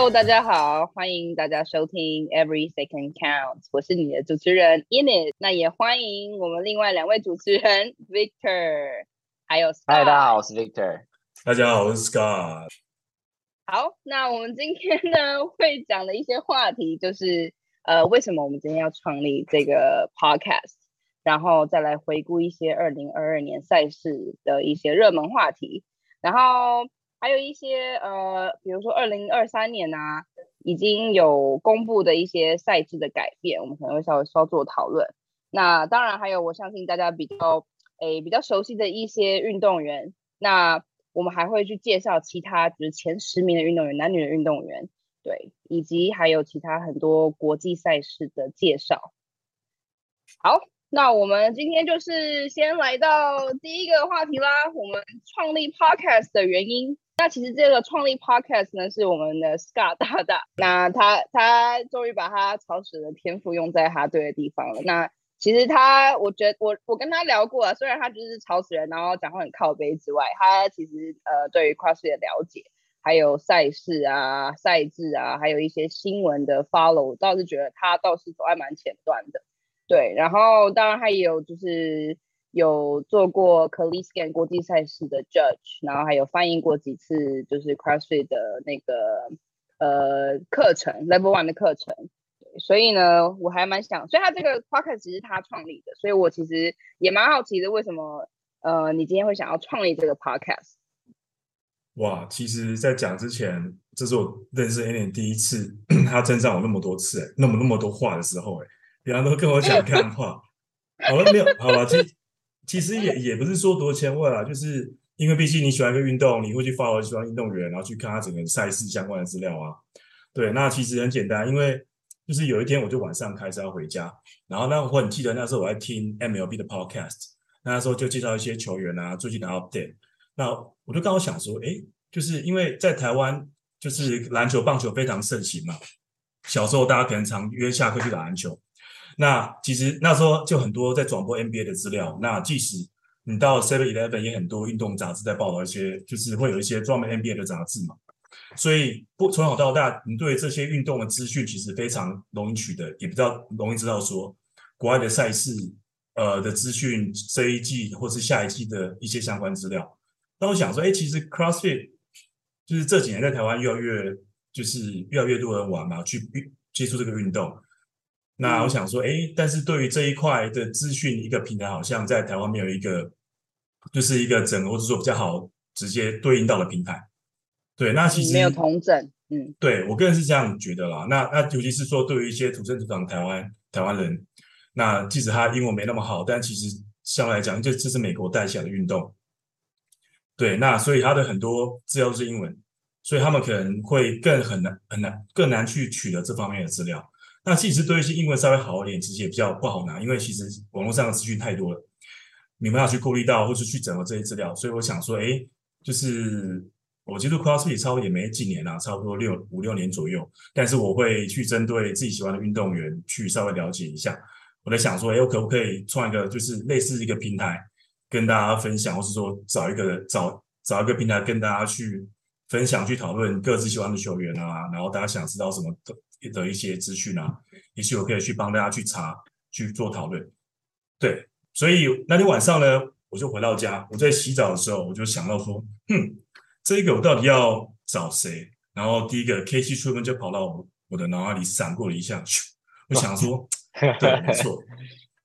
Hello，大家好，欢迎大家收听 Every Second Counts，我是你的主持人 Ines，那也欢迎我们另外两位主持人 Victor，还有 Scott。嗨，大家好，我是 Victor。大家好，我是 Scott。好，那我们今天呢会讲的一些话题就是，呃，为什么我们今天要创立这个 Podcast，然后再来回顾一些二零二二年赛事的一些热门话题，然后。还有一些呃，比如说二零二三年啊，已经有公布的一些赛制的改变，我们可能会稍微稍作讨论。那当然还有，我相信大家比较诶比较熟悉的一些运动员，那我们还会去介绍其他就是前十名的运动员，男女的运动员，对，以及还有其他很多国际赛事的介绍。好，那我们今天就是先来到第一个话题啦，我们创立 Podcast 的原因。那其实这个创立 Podcast 呢，是我们的 Scott 大大。那他他终于把他草食的天赋用在他对的地方了。那其实他，我觉得我我跟他聊过啊，虽然他就是草食人，然后讲话很靠背之外，他其实呃对于 Crossy 的了解，还有赛事啊、赛制啊，还有一些新闻的 follow，我倒是觉得他倒是走在蛮前端的。对，然后当然他也有就是。有做过 c a l i s c a n 国际赛事的 Judge，然后还有翻译过几次就是 Crash 的那个呃课程 Level One 的课程，所以呢，我还蛮想，所以他这个 Podcast 其实是他创立的，所以我其实也蛮好奇的，为什么呃你今天会想要创立这个 Podcast？哇，其实，在讲之前，这是我认识 Annie 第一次，他称赞我那么多次，那么那么多话的时候，哎，别人都跟我讲干话，好了没有？好了，其。其实也也不是说多前卫啦，就是因为毕竟你喜欢一个运动，你会去 follow 喜欢运动员，然后去看他整个赛事相关的资料啊。对，那其实很简单，因为就是有一天我就晚上开车要回家，然后那我很记得那时候我在听 MLB 的 podcast，那时候就介绍一些球员啊最近的 update。那我就刚好想说，诶，就是因为在台湾就是篮球、棒球非常盛行嘛，小时候大家可能常约下课去打篮球。那其实那时候就很多在转播 NBA 的资料。那即使你到 Seven Eleven 也很多运动杂志在报道一些，就是会有一些专门 NBA 的杂志嘛。所以不从小到大，你对这些运动的资讯其实非常容易取得，也比较容易知道说国外的赛事呃的资讯，这一季或是下一季的一些相关资料。那我想说，哎，其实 CrossFit 就是这几年在台湾越来越就是越来越多人玩嘛，去接触这个运动。那我想说，哎，但是对于这一块的资讯，一个平台好像在台湾没有一个，就是一个整个或者说比较好直接对应到的平台。对，那其实没有同整，嗯，对我个人是这样觉得啦。那那尤其是说，对于一些土生土长台湾台湾人，那即使他英文没那么好，但其实相对来讲，这这是美国带起来的运动。对，那所以他的很多资料都是英文，所以他们可能会更很难很难更难去取得这方面的资料。那其实对于一些英文稍微好一点，其实也比较不好拿，因为其实网络上的资讯太多了，你们要去过滤到或是去整合这些资料。所以我想说，哎，就是我接触 CrossFit 差不多也没几年了，差不多六五六年左右。但是我会去针对自己喜欢的运动员去稍微了解一下。我在想说，哎，我可不可以创一个就是类似一个平台，跟大家分享，或是说找一个找找一个平台跟大家去分享、去讨论各自喜欢的球员啊，然后大家想知道什么的。的一些资讯啊，也许我可以去帮大家去查去做讨论。对，所以那天晚上呢，我就回到家，我在洗澡的时候，我就想到说，哼，这个我到底要找谁？然后第一个 Casey Truman 就跑到我我的脑海里闪过了一下，我想说，对，没错。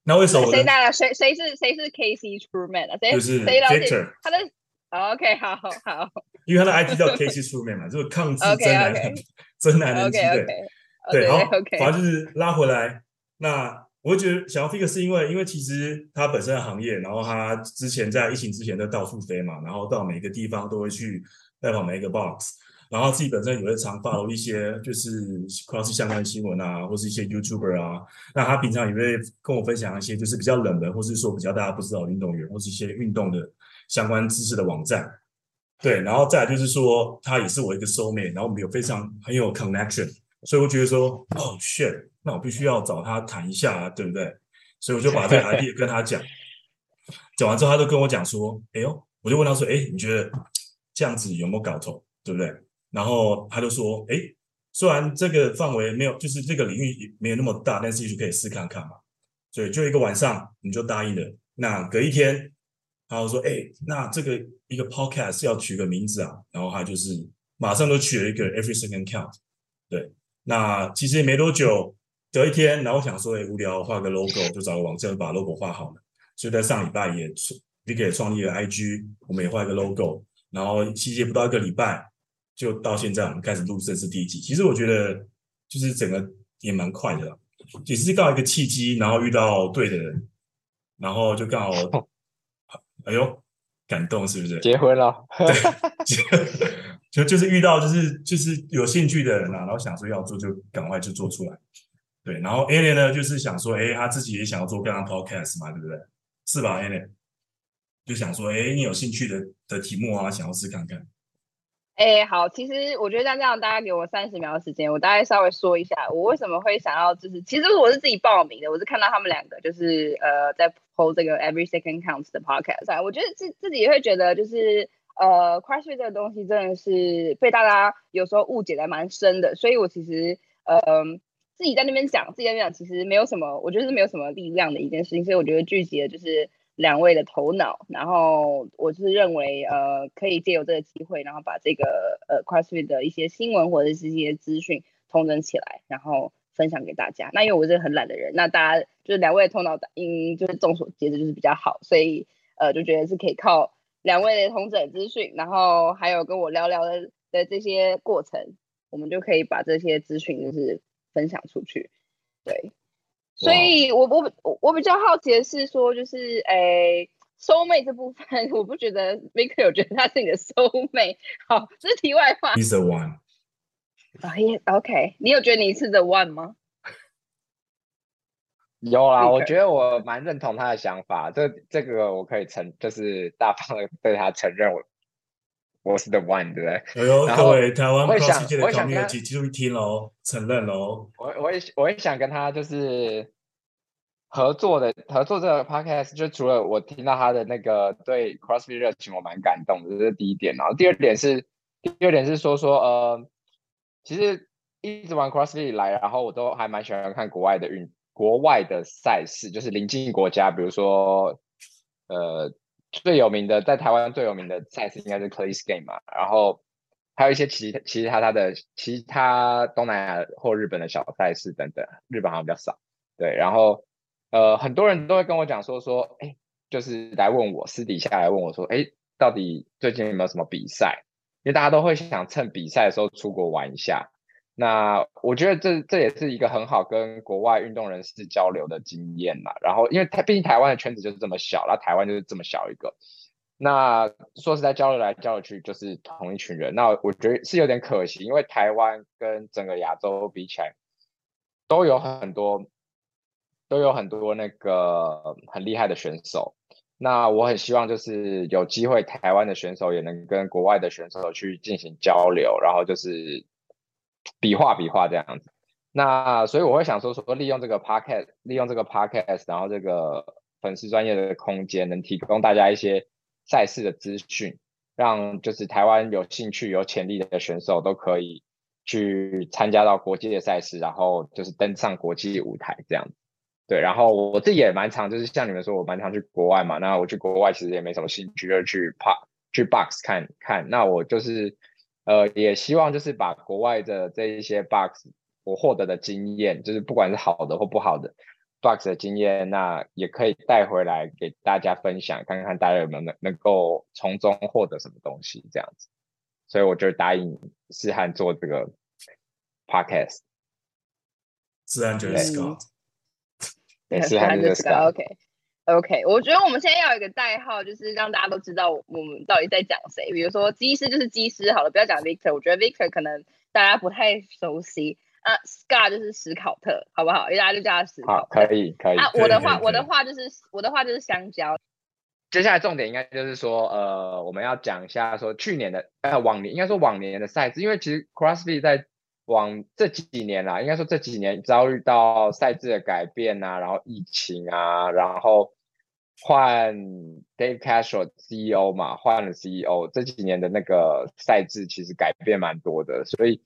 那为什么？谁来了？谁谁是谁是 Casey Truman 啊？谁就是 Victor 他的。OK，好好好。因为他的 ID 叫 Casey Truman 嘛，就是抗制真男人，真男人机会。对，好，反正就是拉回来。那我会觉得想要 Figure 是因为，因为其实他本身的行业，然后他之前在疫情之前都到处飞嘛，然后到每个地方都会去拜访每一个 box，然后自己本身也会常 follow 一些就是 cross 相关的新闻啊，或是一些 YouTuber 啊。那他平常也会跟我分享一些就是比较冷门，或是说比较大家不知道的运动员，或是一些运动的相关知识的网站。对，然后再来就是说，他也是我一个 soulmate，然后我们有非常很有 connection。所以我觉得说，哦，shit，那我必须要找他谈一下啊，对不对？所以我就把这个 idea 跟他讲，讲完之后，他就跟我讲说，哎呦，我就问他说，哎，你觉得这样子有没有搞头，对不对？然后他就说，哎，虽然这个范围没有，就是这个领域没有那么大，但是也许可以试看看嘛。所以就一个晚上你就答应了。那隔一天，他就说：“哎，那这个一个 podcast 要取个名字啊。”然后他就是马上就取了一个 Every Second Count。对，那其实也没多久，隔一天，然后想说：“哎，无聊，画个 logo，就找个网站把 logo 画好了。”所以在上礼拜也你给创立了 IG，我们也画一个 logo，然后期间不到一个礼拜。就到现在，我们开始录这是第一集。其实我觉得，就是整个也蛮快的，也是刚好一个契机，然后遇到对的人，然后就刚好，哎呦，感动是不是？结婚了，对，就就是遇到就是就是有兴趣的人啊，然后想说要做就赶快就做出来，对。然后 a l e n 呢，就是想说，哎，他自己也想要做这样 Podcast 嘛，对不对？是吧 a l e n 就想说，哎，你有兴趣的的题目啊，想要试看看。哎，好，其实我觉得像这样，大家给我三十秒的时间，我大概稍微说一下，我为什么会想要，就是其实我是自己报名的，我是看到他们两个就是呃在 hold 这个 Every Second Counts 的 podcast，我觉得自自己会觉得就是呃 CrossFit 这个东西真的是被大家有时候误解的蛮深的，所以我其实呃自己在那边讲，自己在那边讲，其实没有什么，我觉得是没有什么力量的一件事情，所以我觉得聚集的就是。两位的头脑，然后我是认为，呃，可以借由这个机会，然后把这个呃 CrossFit 的一些新闻或者是一些资讯通整起来，然后分享给大家。那因为我是很懒的人，那大家就是两位头脑，嗯，就是众所皆知就是比较好，所以呃就觉得是可以靠两位的统整资讯，然后还有跟我聊聊的的这些过程，我们就可以把这些资讯就是分享出去，对。所以我，我我我比较好奇的是说，就是诶，soulmate 这部分，我不觉得 Victor 有觉得他是你的 soulmate。好，这是题外话。He's the one。啊，OK，你有觉得你是 the one 吗？有啊，我觉得我蛮认同他的想法。这这个我可以承，就是大方的对他承认我我是 the one，对不对？哎呦，各位台湾 CrossFit 的朋友，记住听喽，承认喽。我我也我也想跟他就是合作的合作这个 podcast，就除了我听到他的那个对 CrossFit 热情，我蛮感动的，这是第一点。然后第二点是第二点是说说呃，其实一直玩 CrossFit 来，然后我都还蛮喜欢看国外的运国外的赛事，就是邻近国家，比如说呃。最有名的，在台湾最有名的赛事应该是 Clay Game 嘛，然后还有一些其其他他的其他东南亚或日本的小赛事等等，日本好像比较少。对，然后呃很多人都会跟我讲说说，哎，就是来问我私底下来问我说，哎，到底最近有没有什么比赛？因为大家都会想趁比赛的时候出国玩一下。那我觉得这这也是一个很好跟国外运动人士交流的经验嘛。然后，因为他毕竟台湾的圈子就是这么小，那台湾就是这么小一个。那说实在，交流来交流去就是同一群人。那我觉得是有点可惜，因为台湾跟整个亚洲比起来，都有很多都有很多那个很厉害的选手。那我很希望就是有机会，台湾的选手也能跟国外的选手去进行交流，然后就是。比划比划这样子，那所以我会想说说利用这个 podcast，利用这个 podcast，然后这个粉丝专业的空间，能提供大家一些赛事的资讯，让就是台湾有兴趣、有潜力的选手都可以去参加到国际的赛事，然后就是登上国际舞台这样。对，然后我自己也蛮常，就是像你们说，我蛮常去国外嘛。那我去国外其实也没什么兴趣，就是去 pop 去 box 看看。那我就是。呃，也希望就是把国外的这一些 box 我获得的经验，就是不管是好的或不好的 box 的经验，那也可以带回来给大家分享，看看大家有没有能能够从中获得什么东西这样子。所以我就答应思翰做这个 podcast。思翰就是 Scott，对，思翰就是 Scott。OK。OK，我觉得我们现在要有一个代号，就是让大家都知道我们到底在讲谁。比如说，机师就是机师好了，不要讲 Victor。我觉得 Victor 可能大家不太熟悉啊。Scott 就是史考特，好不好？因为大家就叫他史考特。好，可以，可以。啊，我的话，我的话就是我的话就是香蕉。接下来重点应该就是说，呃，我们要讲一下说去年的呃往年应该说往年的赛制，因为其实 CrossFit 在往这几年啦，应该说这几年遭遇到赛制的改变啊，然后疫情啊，然后。换 Dave Castro CEO 嘛，换了 CEO，这几年的那个赛制其实改变蛮多的，所以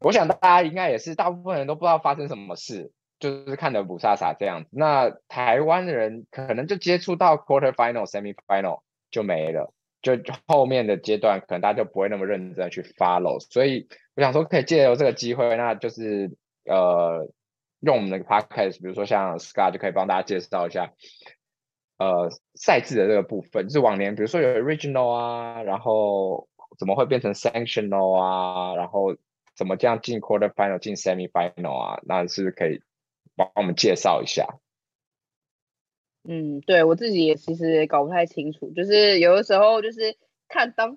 我想大家应该也是，大部分人都不知道发生什么事，就是看的不飒飒这样子。那台湾的人可能就接触到 quarter final、semi final 就没了，就后面的阶段可能大家就不会那么认真去 follow。所以我想说，可以借由这个机会，那就是呃，用我们的 podcast，比如说像 Scott 就可以帮大家介绍一下，呃，赛制的这个部分，就是往年比如说有 original 啊，然后怎么会变成 sanctional 啊，然后。怎么这样进 quarter final 进 semi final 啊？那是不是可以帮我们介绍一下？嗯，对我自己也其实也搞不太清楚，就是有的时候就是看当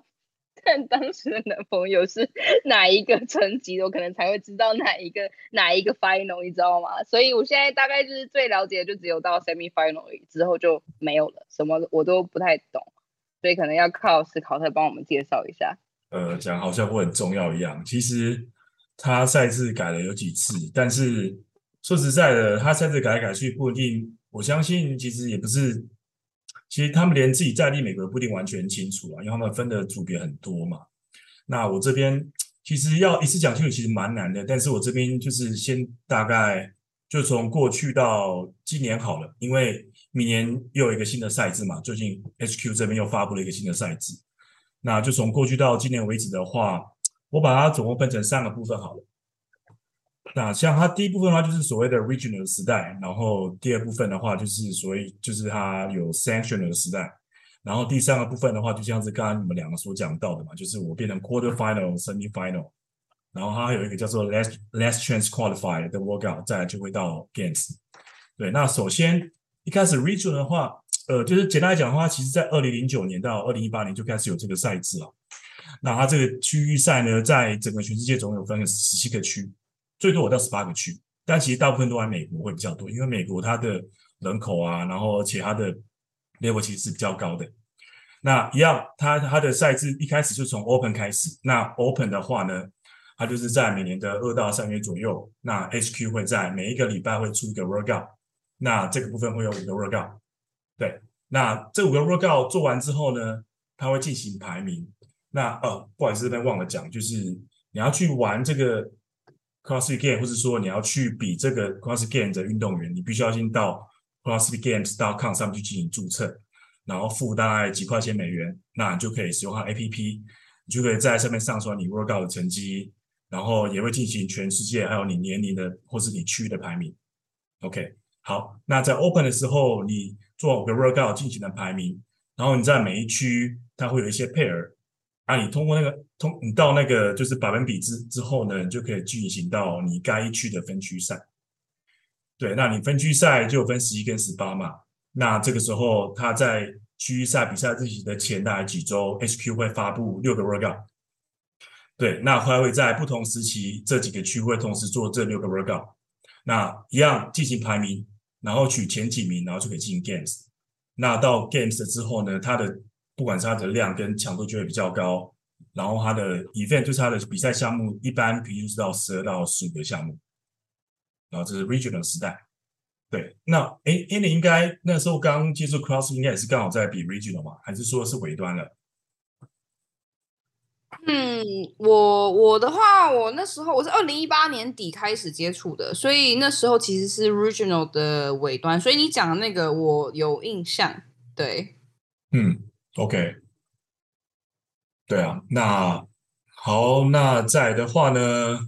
看 当时的男朋友是哪一个层级，我可能才会知道哪一个哪一个 final，你知道吗？所以我现在大概就是最了解就只有到 semi final 之后就没有了，什么我都不太懂，所以可能要靠史考特帮我们介绍一下。呃，讲好像会很重要一样，其实。他赛制改了有几次，但是说实在的，他赛制改来改去不一定。我相信其实也不是，其实他们连自己在立美国不一定完全清楚啊，因为他们分的组别很多嘛。那我这边其实要一次讲清楚，其实蛮难的。但是我这边就是先大概就从过去到今年好了，因为明年又有一个新的赛制嘛。最近 HQ 这边又发布了一个新的赛制，那就从过去到今年为止的话。我把它总共分成三个部分好了。那像它第一部分的话，就是所谓的 regional 时代，然后第二部分的话，就是所谓就是它有 sanctional 的时代，然后第三个部分的话，就像是刚刚你们两个所讲到的嘛，就是我变成 quarter final、semi final，然后它还有一个叫做 last last chance qualifier 的 workout，再来就会到 games。对，那首先一开始 regional 的话，呃，就是简单来讲的话，其实在二零零九年到二零一八年就开始有这个赛制了。那它这个区域赛呢，在整个全世界总有分十七个区，最多我到十八个区，但其实大部分都在美国会比较多，因为美国它的人口啊，然后而且它的 level 其实是比较高的。那一样，它它的赛制一开始就从 Open 开始。那 Open 的话呢，它就是在每年的二到三月左右，那 HQ 会在每一个礼拜会出一个 workout，那这个部分会有五个 workout。对，那这五个 workout 做完之后呢，它会进行排名。那呃，不好意思，这边忘了讲，就是你要去玩这个 CrossFit Game，或者说你要去比这个 Cross Game 的运动员，你必须要先到 CrossFitGames.com 上面去进行注册，然后付大概几块钱美元，那你就可以使用它 APP，你就可以在上面上传你 Workout 的成绩，然后也会进行全世界还有你年龄的或是你区域的排名。OK，好，那在 Open 的时候，你做五个 Workout 进行了排名，然后你在每一区它会有一些 Pair。啊，你通过那个通，你到那个就是百分比之之后呢，你就可以进行到你该去的分区赛。对，那你分区赛就分十一跟十八嘛。那这个时候，他在区域赛比赛自己的前大概几周，HQ 会发布六个 workout。对，那还会在不同时期这几个区会同时做这六个 workout。那一样进行排名，然后取前几名，然后就可以进行 games。那到 games 之后呢，它的不管是它的量跟强度就会比较高，然后它的 event 就是它的比赛项目，一般平均是到十二到十五个项目，然后这是 regional 时代。对，那诶，Annie 应该那时候刚接触 CrossFit 应该也是刚好在比 regional 嘛，还是说是尾端了？嗯，我我的话，我那时候我是二零一八年底开始接触的，所以那时候其实是 regional 的尾端，所以你讲的那个我有印象，对，嗯。OK，对啊，那好，那在的话呢，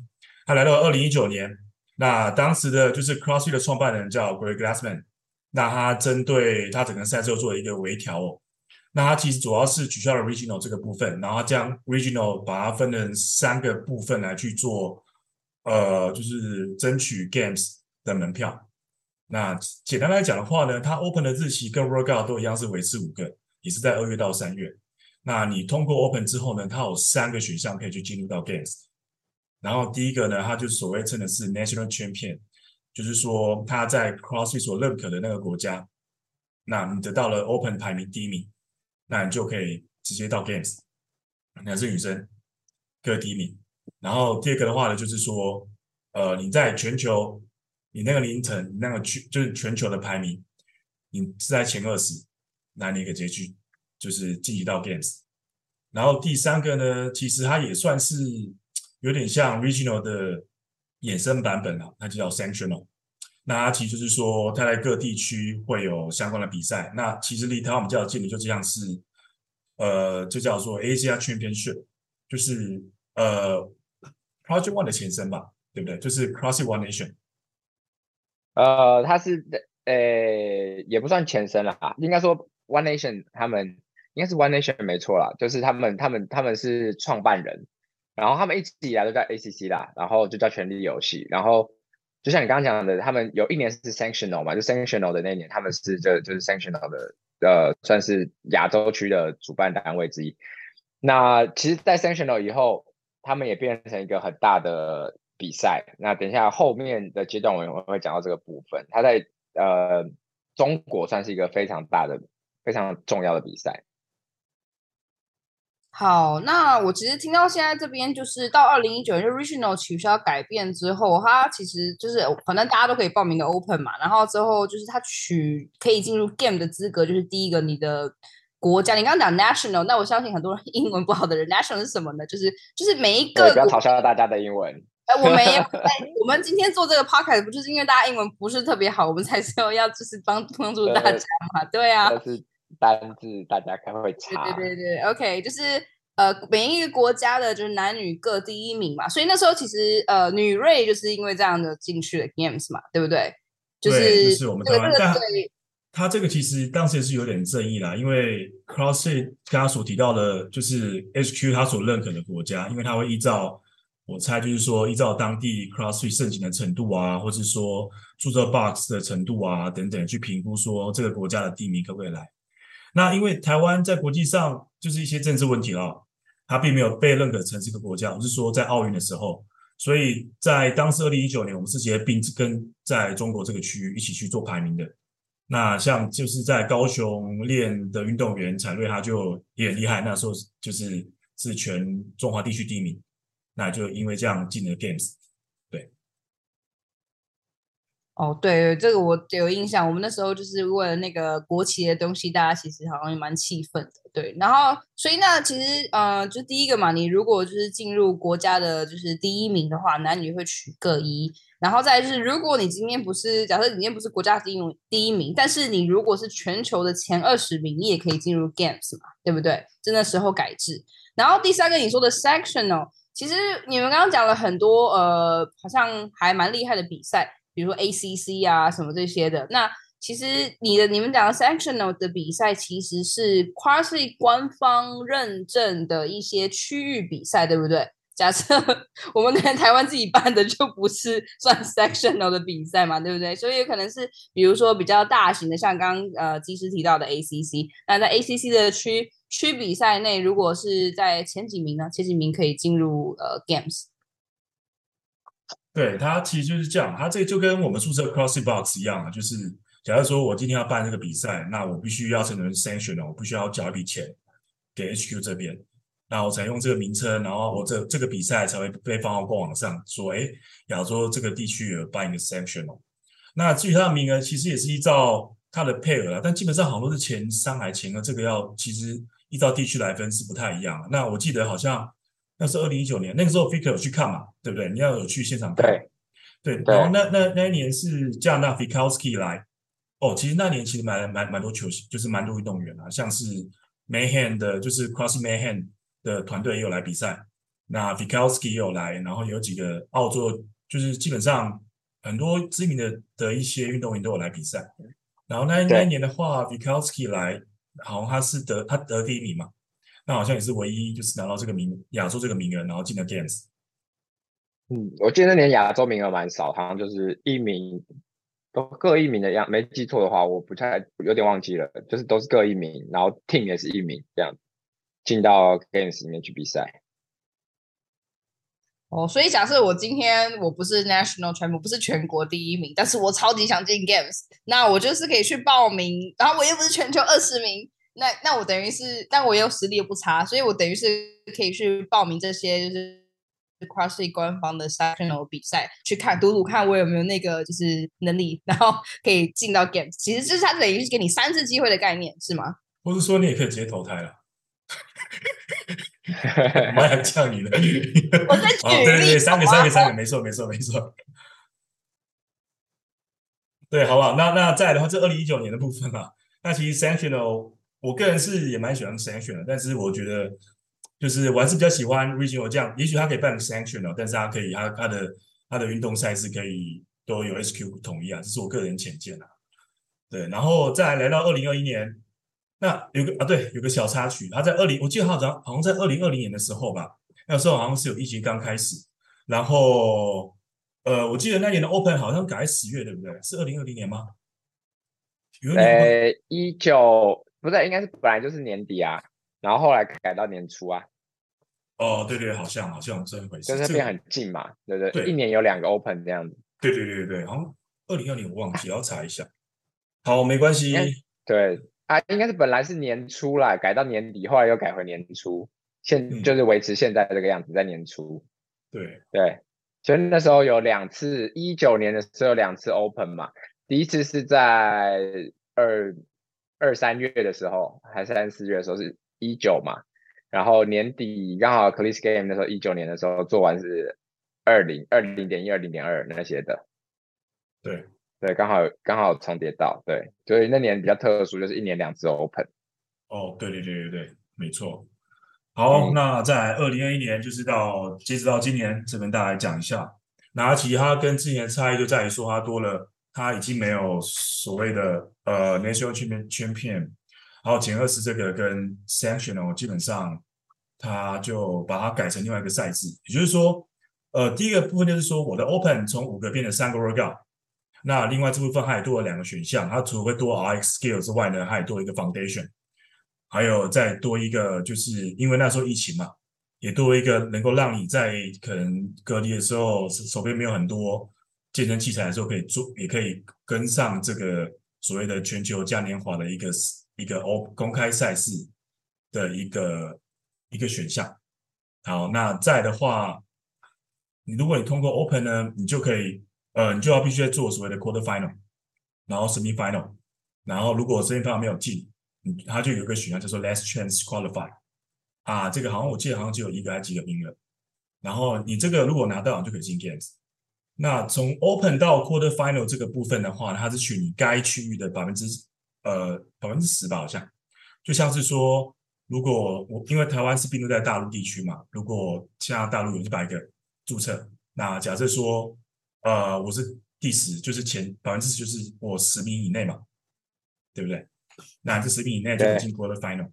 他来到二零一九年，那当时的就是 CrossFit 的创办人叫 Greg Glassman，那他针对他整个赛制做了一个微调哦，那他其实主要是取消了 Regional 这个部分，然后将 Regional 把它分成三个部分来去做，呃，就是争取 Games 的门票。那简单来讲的话呢，他 Open 的日期跟 Workout 都一样是维持五个。也是在二月到三月，那你通过 Open 之后呢，它有三个选项可以去进入到 Games。然后第一个呢，它就所谓称的是 National Champion，就是说他在 CrossFit 所认可的那个国家，那你得到了 Open 排名第一名，那你就可以直接到 Games。男生女生各第一名。然后第二个的话呢，就是说，呃，你在全球，你那个凌晨那个区就是全球的排名，你是在前二十。那你可以直接去，就是晋级到 Games。然后第三个呢，其实它也算是有点像 regional 的衍生版本啊，它就叫 sectional。那它其实就是说，它在各地区会有相关的比赛。那其实离台湾我们比较近的，就这样是，呃，就叫做 Asia Championship，就是呃 Project One 的前身吧，对不对？就是 Cross One Nation。呃，它是呃，也不算前身了啊，应该说 One Nation 他们应该是 One Nation 没错啦，就是他们他们他们是创办人，然后他们一直以来都在 ACC 啦，然后就叫权力游戏，然后。就像你刚刚讲的，他们有一年是 sanctional 嘛，就 sanctional 的那一年，他们是就就是 sanctional 的，呃，算是亚洲区的主办单位之一。那其实，在 sanctional 以后，他们也变成一个很大的比赛。那等一下后面的阶段，我们会讲到这个部分。他在呃中国算是一个非常大的、非常重要的比赛。好，那我其实听到现在这边就是到二零一九年就 regional 取消改变之后，它其实就是反正大家都可以报名的 open 嘛，然后之后就是它取可以进入 game 的资格，就是第一个你的国家，你刚刚讲 national，那我相信很多人 英文不好的人 national 是什么呢？就是就是每一个不要嘲笑大家的英文。哎，我没有，我们今天做这个 podcast 不就是因为大家英文不是特别好，我们才说要就是帮帮助大家嘛，对啊。单字大家可能会查，对对对对，OK，就是呃，每一个国家的就是男女各第一名嘛，所以那时候其实呃，女瑞就是因为这样的进去了 Games 嘛，对不对？就是就是我们台湾，但他这个其实当时也是有点争议啦，因为 CrossFit 刚刚所提到的，就是 HQ 他所认可的国家，因为他会依照我猜就是说依照当地 CrossFit 盛行的程度啊，或是说注册 Box 的程度啊等等去评估说这个国家的地名可不可以来。那因为台湾在国际上就是一些政治问题啊，它并没有被认可成是一个国家。我是说在奥运的时候，所以在当时二零一九年，我们是直接并跟在中国这个区域一起去做排名的。那像就是在高雄练的运动员彩瑞，他就也很厉害，那时候就是是全中华地区第一名，那就因为这样进了 Games。哦，对，这个我有印象。我们那时候就是为了那个国旗的东西，大家其实好像也蛮气愤的。对，然后所以那其实呃，就第一个嘛，你如果就是进入国家的就是第一名的话，男女会取各一。然后再就是，如果你今天不是，假设你今天不是国家第一名，第一名，但是你如果是全球的前二十名，你也可以进入 Games 嘛，对不对？就那时候改制。然后第三个你说的 Sectional，其实你们刚刚讲了很多呃，好像还蛮厉害的比赛。比如说 ACC 啊什么这些的，那其实你的你们讲的 sectional 的比赛其实是 CrossFit 官方认证的一些区域比赛，对不对？假设 我们在台湾自己办的就不是算 sectional 的比赛嘛，对不对？所以有可能是比如说比较大型的，像刚刚呃技师提到的 ACC，那在 ACC 的区区比赛内，如果是在前几名呢，前几名可以进入呃 Games。对，它其实就是这样，它这就跟我们宿舍 CrossFit Box 一样啊，就是假如说我今天要办这个比赛，那我必须要成为 Sanction，我必须要交一笔钱给 HQ 这边，那我才用这个名称，然后我这这个比赛才会被放到官网上说，哎，亚洲这个地区有办一个 Sanction 哦。那至于它的名额，其实也是依照它的配额啦，但基本上好多是前三还前二，这个要其实依照地区来分是不太一样。那我记得好像。那是二零一九年，那个时候 Faker 有去看嘛，对不对？你要有去现场看。对，对。然后那那那一年是加拿大 Fikowski 来，哦，其实那年其实买了蛮蛮多球星，就是蛮多运动员啊，像是 Mayhem 的，就是 Cross Mayhem 的团队也有来比赛，那 Fikowski 也有来，然后有几个澳洲，就是基本上很多知名的的一些运动员都有来比赛。然后那那一年的话，Fikowski 来，好像他是得他得第一名嘛。那好像也是唯一就是拿到这个名亚洲这个名额，然后进了 Games。嗯，我记得那年亚洲名额蛮少，好像就是一名，都各一名的样，没记错的话，我不太有点忘记了，就是都是各一名，然后 Team 也是一名这样进到 Games 里面去比赛。哦，所以假设我今天我不是 National 全部不是全国第一名，但是我超级想进 Games，那我就是可以去报名，然后我又不是全球二十名。那那我等于是，但我也有实力又不差，所以我等于是可以去报名这些就是 CrossFit 官方的 sectional 比赛，去看赌赌看我有没有那个就是能力，然后可以进到 Games。其实就是它等于是给你三次机会的概念，是吗？或是说你也可以直接投胎了？蛮想呛你的。我在举例。对对对，三个三个三个，没错没错没错。对，好不好？那那再来的话，这二零一九年的部分啊，那其实 Sanctional，我个人是也蛮喜欢 sanction 的，但是我觉得就是我还是比较喜欢 Regional 这样，也许他可以办 Sanctional，但是他可以他他的他的运动赛事可以都有 HQ 统一啊，这是我个人浅见啊。对，然后再来，到二零二一年，那有个啊，对，有个小插曲，他在二零，我记得好像好像在二零二零年的时候吧，那时候好像是有疫情刚开始，然后。呃，我记得那年的 Open 好像改在十月，对不对？是二零二零年吗？呃，一九不是，应该是本来就是年底啊，然后后来改到年初啊。哦，对对，好像好像这回事，就是变很近嘛，这个、对不对？对，一年有两个 Open 这样子。对对对对，好像二零二零我忘记，要查一下。好，没关系。对啊，应该是本来是年初啦，改到年底，后来又改回年初，现就是维持现在这个样子，在年初。对对。所以那时候有两次，一九年的时候有两次 Open 嘛，第一次是在二二三月的时候，还是三四月的时候是一九嘛，然后年底刚好 Cleats Game 的时候，一九年的时候做完是二零二零点一二零点二那些的，对对，刚好刚好重叠到，对，所以那年比较特殊，就是一年两次 Open。哦，对对对对对，没错。好，那在二零二一年，就是到截止到今年，这边大家来讲一下。那其实它跟之前的差异就在于说，它多了，它已经没有所谓的呃 National Champion 然后前二十这个跟 Sanctional 基本上，它就把它改成另外一个赛制。也就是说，呃，第一个部分就是说，我的 Open 从五个变成三个 Workout，那另外这部分它也多了两个选项，它除了会多 RX Skill 之外呢，它也多一个 Foundation。还有再多一个，就是因为那时候疫情嘛，也多一个能够让你在可能隔离的时候手边没有很多健身器材的时候，可以做，也可以跟上这个所谓的全球嘉年华的一个一个公开赛事的一个一个选项。好，那在的话，你如果你通过 Open 呢，你就可以，呃，你就要必须做所谓的 Quarter Final，然后 Semi Final，然后如果 Semi Final 没有进。它就有个选项叫做 Last Chance Qualify，啊，这个好像我记得好像只有一个还几个名额，然后你这个如果拿到，你就可以进 Games。那从 Open 到 Quarter Final 这个部分的话，它是取你该区域的百分之呃百分之十吧，好像，就像是说，如果我因为台湾是并入在大陆地区嘛，如果现在大陆有一百个注册，那假设说，呃，我是第十，就是前百分之十，就是我十名以内嘛，对不对？那这十名以内就会进 Quarter Final，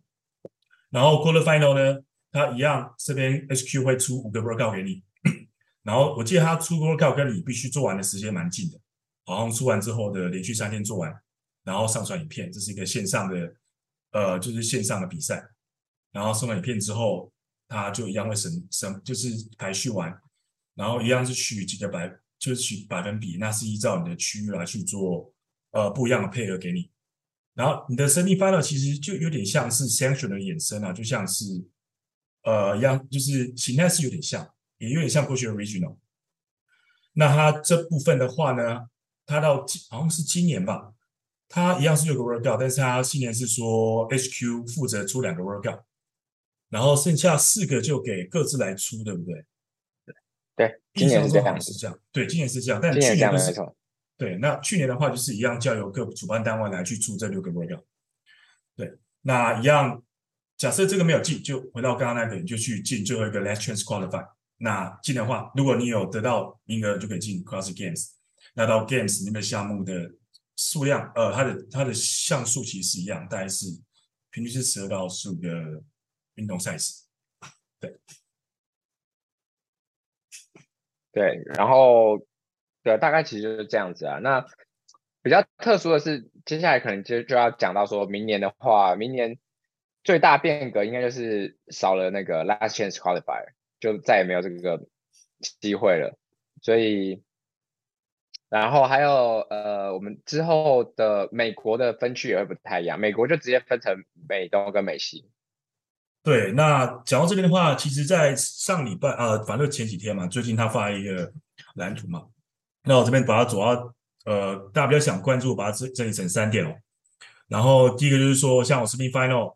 然后 Quarter Final 呢，它一样这边 HQ 会出五个 Workout 给你，然后我记得他出 Workout 跟你必须做完的时间蛮近的，好像出完之后的连续三天做完，然后上传影片，这是一个线上的，呃，就是线上的比赛，然后上完影片之后，他就一样会审审，就是排序完，然后一样是取几个百，就是取百分比，那是依照你的区域来去做，呃，不一样的配合给你。然后你的 semi final 其实就有点像是 sanction 的衍生啊，就像是呃一样，就是形态是有点像，也有点像过去的 regional。那它这部分的话呢，它到好像是今年吧，它一样是六个 workout，但是它今年是说 HQ 负责出两个 workout，然后剩下四个就给各自来出，对不对？对，今年是这样，是这样，对，今年是这样，但去年不是。对，那去年的话就是一样，交由各主办单位来去出这六个 workout。对，那一样，假设这个没有进，就回到刚刚那个，你就去进最后一个 last chance qualify。那进的话，如果你有得到名额，就可以进 Cross Games。那到 Games 那个项目的数量，呃，它的它的项数其实是一样，大概是平均是十二到十五个运动赛事。对，对，然后。对，大概其实就是这样子啊。那比较特殊的是，接下来可能就就要讲到说，明年的话，明年最大变革应该就是少了那个 Last Chance Qualifier，就再也没有这个机会了。所以，然后还有呃，我们之后的美国的分区也会不太一样，美国就直接分成美东跟美西。对，那讲到这边的话，其实，在上礼拜呃，反正前几天嘛，最近他发了一个蓝图嘛。那我这边把它主要，呃，大家比较想关注，把它整整理成三点哦。然后第一个就是说，像我 Semi Final，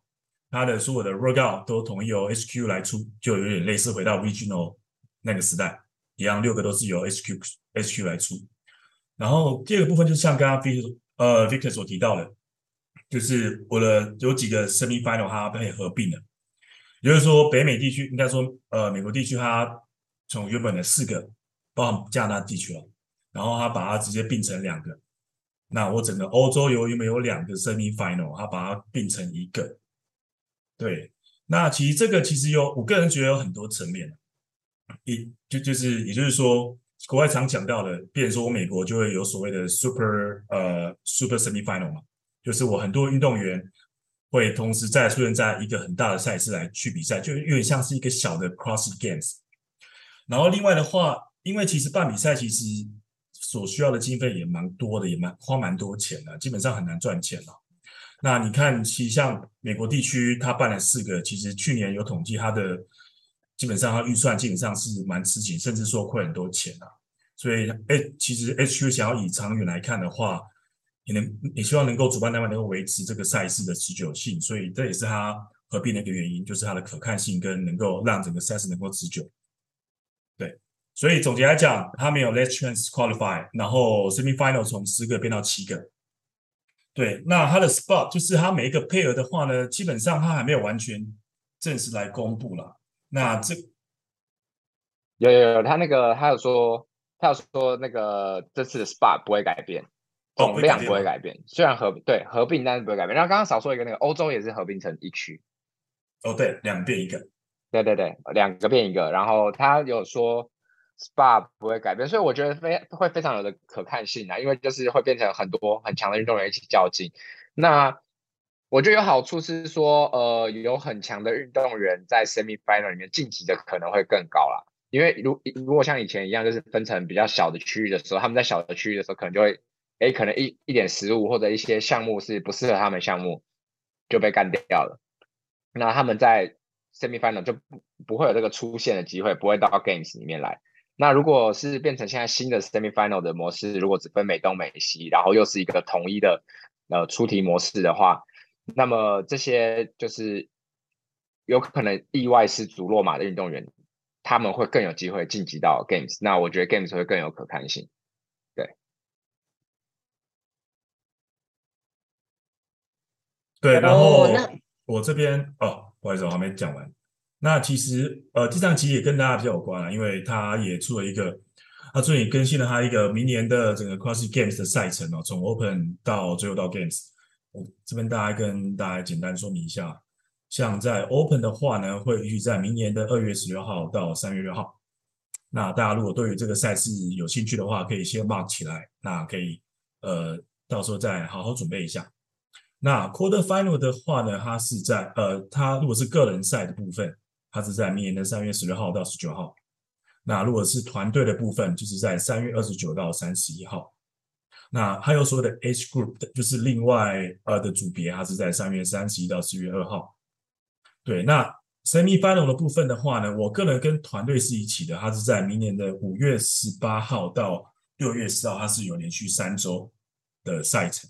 它的所有的 workout 都统一由 HQ 来出，就有点类似回到 regional 那个时代一样，六个都是由 HQ HQ 来出。然后第二个部分就是像刚刚 Victor 呃 Victor 所提到的，就是我的有几个 semi final 它被合并了，也就是说北美地区应该说呃美国地区它从原本的四个，包含加拿大地区了，然后它把它直接并成两个。那我整个欧洲由于没有两个 semi final，它把它并成一个。对，那其实这个其实有，我个人觉得有很多层面，一就就是也就是说，国外常讲到的，比如说我美国就会有所谓的 super 呃 super semi final 嘛，就是我很多运动员会同时在出现在一个很大的赛事来去比赛，就有点像是一个小的 cross games。然后另外的话，因为其实办比赛其实所需要的经费也蛮多的，也蛮花蛮多钱的，基本上很难赚钱了。那你看，其实像美国地区，他办了四个，其实去年有统计，他的基本上他预算基本上是蛮吃紧，甚至说亏很多钱啊。所以，哎，其实 HQ 想要以长远来看的话，也能也希望能够主办单位能够维持这个赛事的持久性，所以这也是他合并的一个原因，就是它的可看性跟能够让整个赛事能够持久。对，所以总结来讲，他没有 Let's Chance Qualify，然后 Semi Final 从十个变到七个。对，那它的 spot 就是它每一个配额的话呢，基本上它还没有完全正式来公布了。那这有有有，他那个他有说，他有说那个这次的 spot 不会改变，总量不会改变，虽然合对合并，但是不会改变。然后刚刚少说一个，那个欧洲也是合并成一区。哦，对，两变一个。对对对，两个变一个。然后他有说。SPA 不会改变，所以我觉得非会非常有的可看性啊，因为就是会变成很多很强的运动员一起较劲。那我觉得有好处是说，呃，有很强的运动员在 semi final 里面晋级的可能会更高啦。因为如如果像以前一样，就是分成比较小的区域的时候，他们在小的区域的时候，可能就会，诶，可能一一点失误或者一些项目是不适合他们项目就被干掉了。那他们在 semi final 就不不会有这个出现的机会，不会到 games 里面来。那如果是变成现在新的 semi-final 的模式，如果只分美东美西，然后又是一个统一的呃出题模式的话，那么这些就是有可能意外失足落马的运动员，他们会更有机会晋级到 games。那我觉得 games 会更有可看性。对，对，然后我这边哦，不好意思，我还没讲完。那其实，呃，这张其实也跟大家比较有关了，因为他也出了一个，他最近更新了他一个明年的整个 Cross Games 的赛程哦，从 Open 到最后到 Games。我这边大概跟大家简单说明一下，像在 Open 的话呢，会预计在明年的二月十六号到三月六号。那大家如果对于这个赛事有兴趣的话，可以先 mark 起来，那可以呃到时候再好好准备一下。那 Quarter Final 的话呢，它是在呃，它如果是个人赛的部分。它是在明年的三月十六号到十九号，那如果是团队的部分，就是在三月二十九到三十一号。那还有所谓的 H Group，就是另外呃的组别，它是在三月三十一到四月二号。对，那 Semi Final 的部分的话呢，我个人跟团队是一起的，它是在明年的五月十八号到六月四号，它是有连续三周的赛程。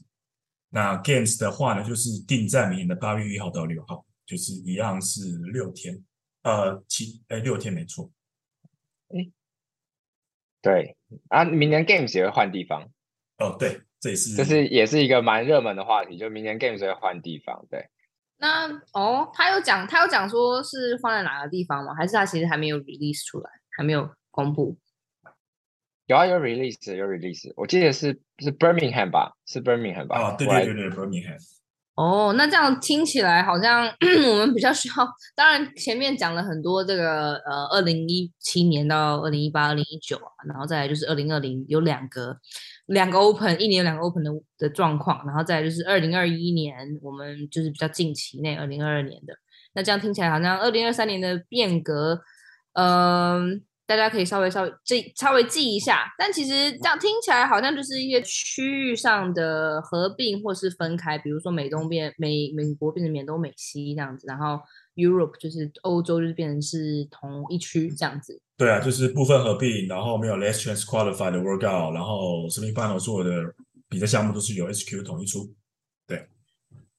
那 Games 的话呢，就是定在明年的八月一号到六号，就是一样是六天。呃，七哎六天没错，哎，对啊，明年 Games 也会换地方哦，对，这也是这是也是一个蛮热门的话题，就明年 Games 会换地方，对。那哦，他有讲他有讲说是换在哪个地方吗？还是他其实还没有 release 出来，还没有公布？有啊，有 release 有 release，我记得是是 Birmingham 吧，是 Birmingham 吧？啊，对对对对，Birmingham。哦，那这样听起来好像 我们比较需要。当然前面讲了很多这个呃，二零一七年到二零一八、二零一九啊，然后再来就是二零二零有两个两个 Open，一年有两个 Open 的的状况，然后再来就是二零二一年我们就是比较近期内二零二二年的。那这样听起来好像二零二三年的变革，嗯、大家可以稍微稍微记稍微记一下，但其实这样听起来好像就是一些区域上的合并或是分开，比如说美东变美美国变成美东美西这样子，然后 Europe 就是欧洲就是变成是同一区这样子。对啊，就是部分合并，然后没有 Last Chance Qualified 的 Workout，然后 Semi Final 所有的比赛项目都是由 HQ 统一出。对，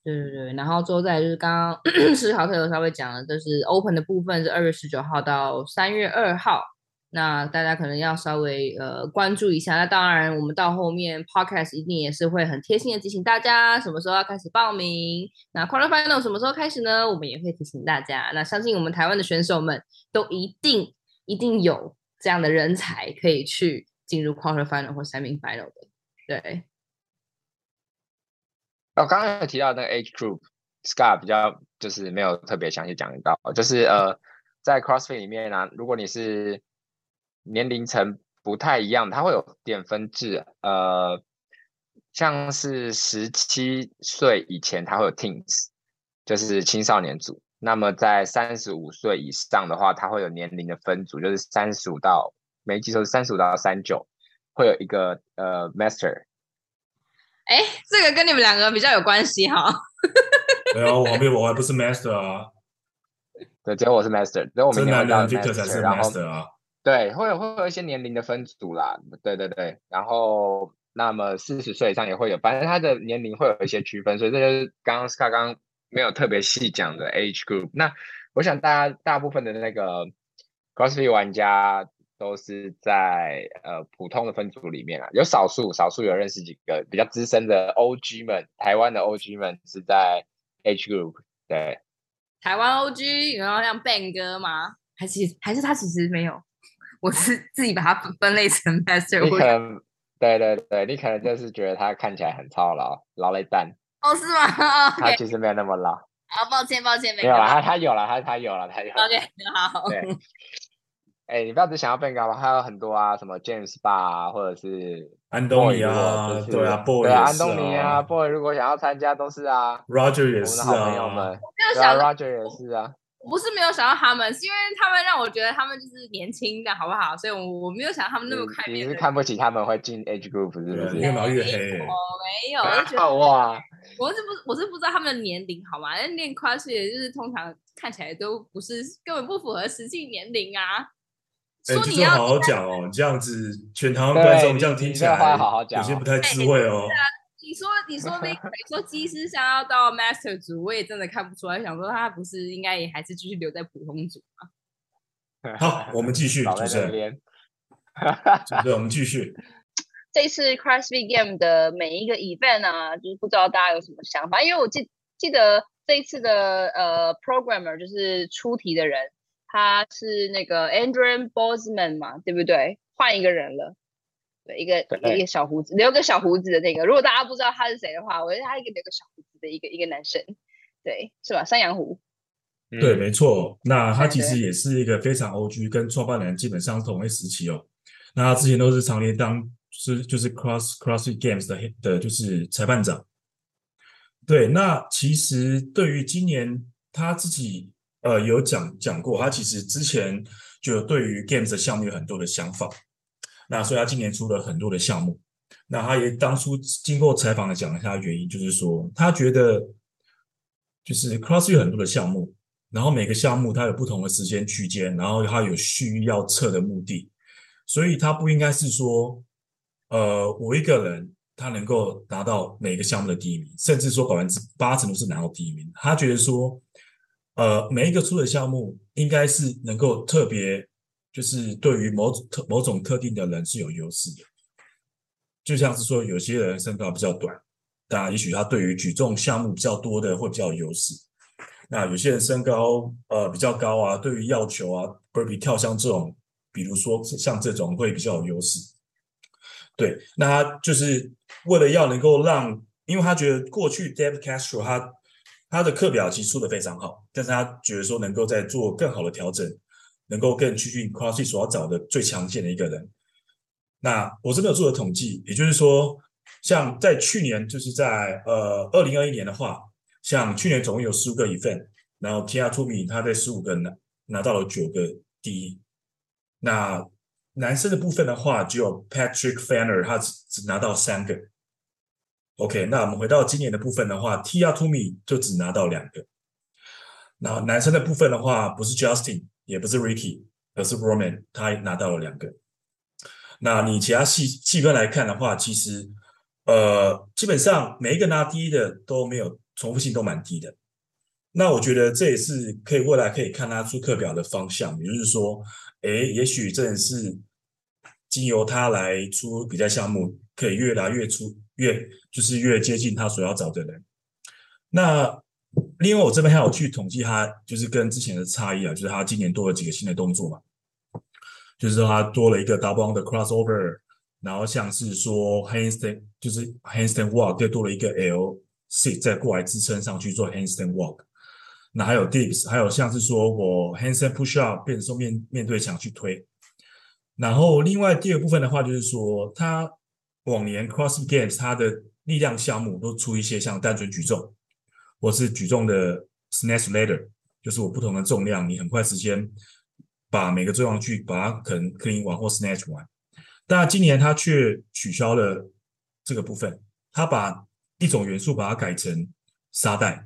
对对对，然后之后再就是刚刚 史考特有稍微讲了，就是 Open 的部分是二月十九号到三月二号。那大家可能要稍微呃关注一下。那当然，我们到后面 Podcast 一定也是会很贴心的提醒大家什么时候要开始报名。那 Quarter Final 什么时候开始呢？我们也会提醒大家。那相信我们台湾的选手们都一定一定有这样的人才可以去进入 Quarter Final 或 Semi Final 的。对。我、哦、刚刚有提到那个 Age Group，Scott 比较就是没有特别详细讲到，就是呃在 CrossFit 里面呢、如果你是年龄层不太一样，它会有点分制，呃，像是十七岁以前，它会有 Teens，就是青少年组。那么在三十五岁以上的话，它会有年龄的分组，就是三十五到没记错是三十五到三九，会有一个呃 Master。哎，这个跟你们两个比较有关系哈。没有，我还没，我还不是 Master 啊。对，只有我是 Master，只有我们两个 Master 才是 Master 啊。对，会有会有一些年龄的分组啦，对对对，然后那么四十岁以上也会有，反正他的年龄会有一些区分，所以这就是刚刚他刚刚没有特别细讲的 age group。那我想大家大部分的那个 CrossFit 玩家都是在呃普通的分组里面啊，有少数少数有认识几个比较资深的 OG 们，台湾的 OG 们是在 age group。对，台湾 OG 有要像 Ben 哥吗？还是还是他其实没有？我是自己把它分类成 master。你可能对对对，你可能就是觉得他看起来很操劳，劳累蛋。哦，是吗？他其实没有那么老。好，抱歉抱歉，没有了，他他有了，他他有了，他有。OK，好。对。哎，你不要只想要 Ben 哥，还有很多啊，什么 James Bar 啊，或者是安东尼啊，对啊，Boy 对啊，安东尼啊，Boy 如果想要参加都是啊，Roger 也是啊，我们的好朋友们，对啊，Roger 也是啊。不是没有想到他们，是因为他们让我觉得他们就是年轻的，好不好？所以我我没有想到他们那么快。你是看不起他们会进 age group 是不是？越描越黑。我没有，我觉得 哇，我是不，我是不知道他们的年龄，好吗？那练 CrossFit 就是通常看起来都不是，根本不符合实际年龄啊。说你要好好讲哦，这样子全台湾观众这样听起来，好好讲有些不太智慧哦。你说，你说那个，你说机师想要到 Master 组，我也真的看不出来。想说他不是应该也还是继续留在普通组吗？好，我们继续 主持人。对，我们继续。这次 CrossFit Game 的每一个 event 啊，就是不知道大家有什么想法？因为我记记得这一次的呃 programmer 就是出题的人，他是那个 Andrew Bozeman 嘛，对不对？换一个人了。一个一个小胡子，留个小胡子的那个，如果大家不知道他是谁的话，我觉得他一个留个小胡子的一个一个男生，对，是吧？山羊胡，对，没错。那他其实也是一个非常 OG，跟创办人基本上同一时期哦。那他之前都是常年当是就是 Cross CrossFit Games 的的，就是裁判长。对，那其实对于今年他自己呃有讲讲过，他其实之前就对于 Games 的项目有很多的想法。那所以他今年出了很多的项目，那他也当初经过采访讲了一下原因，就是说他觉得就是 cross 有很多的项目，然后每个项目它有不同的时间区间，然后它有需要测的目的，所以他不应该是说，呃，我一个人他能够拿到每个项目的第一名，甚至说百分之八成都是拿到第一名。他觉得说，呃，每一个出的项目应该是能够特别。就是对于某特某种特定的人是有优势的，就像是说有些人身高比较短，当然也许他对于举重项目比较多的会比较有优势。那有些人身高呃比较高啊，对于要球啊、burpee 跳箱这种，比如说像这种会比较有优势。对，那他就是为了要能够让，因为他觉得过去 David Castro 他他的课表其实出的非常好，但是他觉得说能够再做更好的调整。能够更趋近 CrossFit 所要找的最强健的一个人。那我这边有做的统计，也就是说，像在去年，就是在呃二零二一年的话，像去年总共有十五个 event，然后 Tia Toomey 他在十五个拿拿到了九个第一。那男生的部分的话，只有 Patrick Fanner 他只只拿到三个。OK，那我们回到今年的部分的话，Tia Toomey 就只拿到两个。然后男生的部分的话，不是 Justin。也不是 Ricky，而是 Roman，他拿到了两个。那你其他细细分来看的话，其实呃，基本上每一个拿第一的都没有重复性都蛮低的。那我觉得这也是可以未来可以看他出课表的方向，也就是说，哎，也许真的是经由他来出比赛项目，可以越来越出越就是越接近他所要找的人。那另外我这边还有去统计它，就是跟之前的差异啊，就是它今年多了几个新的动作嘛，就是说他多了一个 double on 的 crossover，然后像是说 handstand 就是 handstand walk 又多了一个 L sit 再过来支撑上去做 handstand walk。那还有 dips，还有像是说我 handstand push up 变成说面面对墙去推，然后另外第二部分的话就是说，它往年 cross games 它的力量项目都出一些像单纯举重，或是举重的 snatch ladder，就是我不同的重量，你很快时间把每个重量去把它可能 clean 完或 snatch 完，但今年他却取消了这个部分，他把一种元素把它改成沙袋。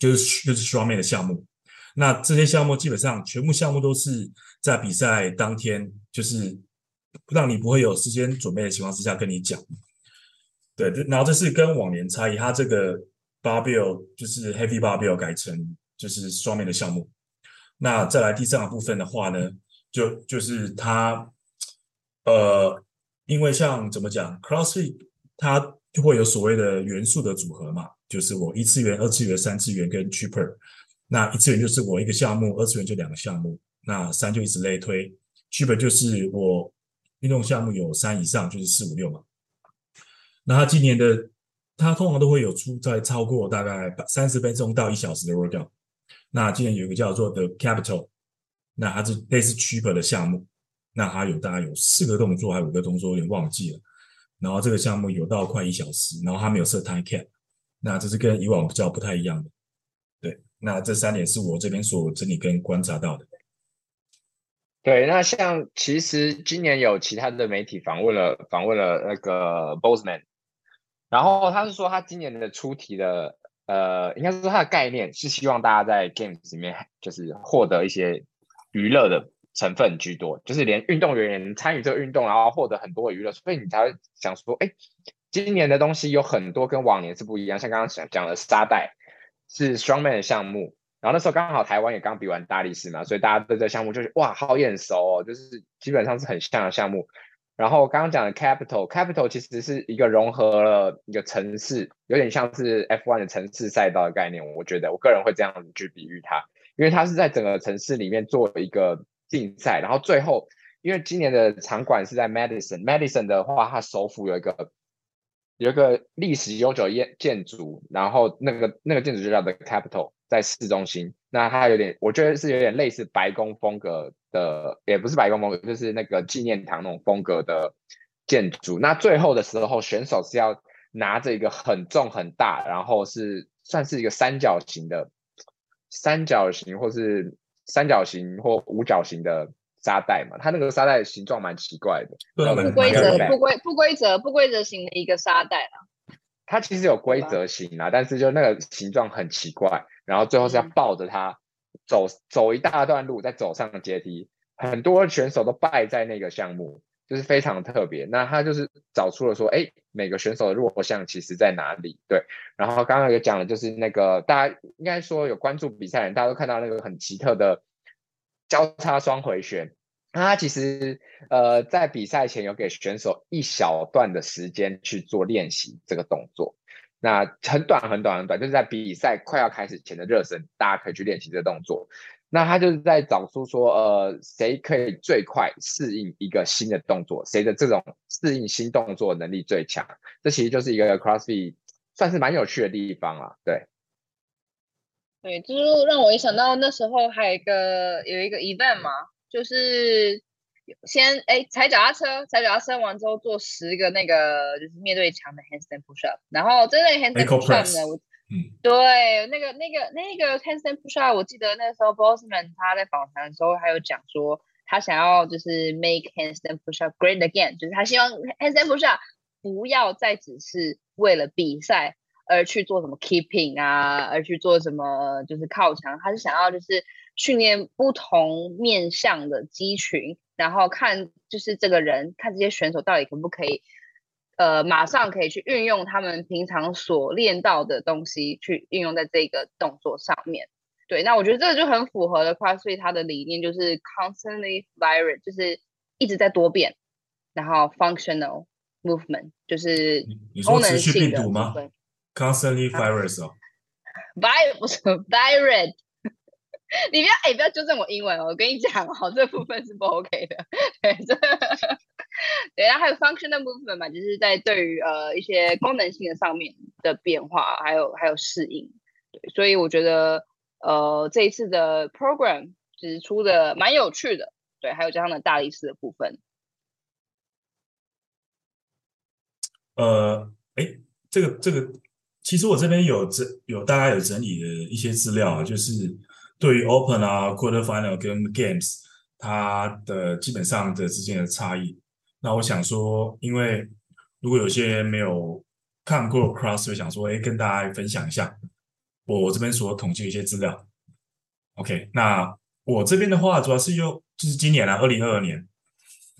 就是就是 strongman 的项目，那这些项目基本上全部项目都是在比赛当天，就是让你不会有时间准备的情况之下跟你讲。对，然后这是跟往年差异，它这个 barbell 就是 heavy barbell 改成就是双面的项目。那再来第三个部分的话呢，就就是它呃，因为像怎么讲，CrossFit 它就会有所谓的元素的组合嘛。就是我一次元、二次元、三次元跟 cheaper，那一次元就是我一个项目，二次元就两个项目，那三就一直类推，cheaper 就是我运动项目有三以上就是四五六嘛。那他今年的他通常都会有出在超过大概三十分钟到一小时的 workout。那今年有一个叫做 The Capital，那它是类似 cheaper 的项目，那它有大概有四个动作还有五个动作，有点忘记了。然后这个项目有到快一小时，然后它没有设 time cap。那这是跟以往比较不太一样的，对。那这三点是我这边所整理跟观察到的。对，那像其实今年有其他的媒体访问了访问了那个 Boseman，然后他是说他今年的出题的呃，应该是说他的概念是希望大家在 Games 里面就是获得一些娱乐的成分居多，就是连运动员也能参与这个运动，然后获得很多的娱乐，所以你才会想说，哎。今年的东西有很多跟往年是不一样，像刚刚讲讲的沙袋是 Strongman 的项目，然后那时候刚好台湾也刚比完大力士嘛，所以大家对这项目就是哇好眼熟哦，就是基本上是很像的项目。然后刚刚讲的 Capital，Capital 其实是一个融合了一个城市，有点像是 F1 的城市赛道的概念，我觉得我个人会这样子去比喻它，因为它是在整个城市里面做一个竞赛，然后最后因为今年的场馆是在 Madison，Madison 的话它首府有一个。有一个历史悠久建建筑，然后那个那个建筑就叫 The Capital，在市中心。那它有点，我觉得是有点类似白宫风格的，也不是白宫风格，就是那个纪念堂那种风格的建筑。那最后的时候，选手是要拿着一个很重很大，然后是算是一个三角形的，三角形或是三角形或五角形的。沙袋嘛，它那个沙袋形状蛮奇怪的，不规则、不规、不规则、不规则型的一个沙袋啊。它其实有规则型啊，但是就那个形状很奇怪，然后最后是要抱着它走走一大段路，再走上阶梯。很多选手都败在那个项目，就是非常特别。那他就是找出了说，哎，每个选手的弱项其实在哪里？对。然后刚刚有讲的就是那个大家应该说有关注比赛人，大家都看到那个很奇特的。交叉双回旋，他其实呃在比赛前有给选手一小段的时间去做练习这个动作，那很短很短很短，就是在比赛快要开始前的热身，大家可以去练习这个动作。那他就是在找出说，呃，谁可以最快适应一个新的动作，谁的这种适应新动作能力最强。这其实就是一个 CrossFit 算是蛮有趣的地方啊，对。对，就是让我一想到那时候还有一个有一个 event 嘛，就是先哎踩脚踏车，踩脚踏车完之后做十个那个就是面对墙的 handstand push up，然后真的 handstand push up 呢，我对那个那个那个 handstand push up，我记得那个时候 Boseman 他在访谈的时候还有讲说，他想要就是 make handstand push up great again，就是他希望 handstand push up 不要再只是为了比赛。而去做什么 keeping 啊，而去做什么就是靠墙，他是想要就是训练不同面向的肌群，然后看就是这个人看这些选手到底可不可以呃马上可以去运用他们平常所练到的东西去运用在这个动作上面。对，那我觉得这个就很符合了 CrossFit 它的理念，就是 constantly varied，就是一直在多变，然后 functional movement 就是功能性的部分。Constantly varied 哦，varied 不是 varied。你不要哎、不要纠正我英文哦！我跟你讲哦，这部分是不 OK 的。对，这对，然后还有 functional movement 嘛，就是在对于呃一些功能性的上面的变化，还有还有适应。对，所以我觉得呃这一次的 program 其实出的蛮有趣的。对，还有加上的大力士的部分。呃，哎，这个这个，其实我这边有整有大概有整理的一些资料啊，就是。对于 Open 啊，Quarter Final 跟 Games，它的基本上的之间的差异。那我想说，因为如果有些人没有看过 CrossFit，想说，哎，跟大家分享一下我这边所统计的一些资料。OK，那我这边的话，主要是用就是今年啊，二零二二年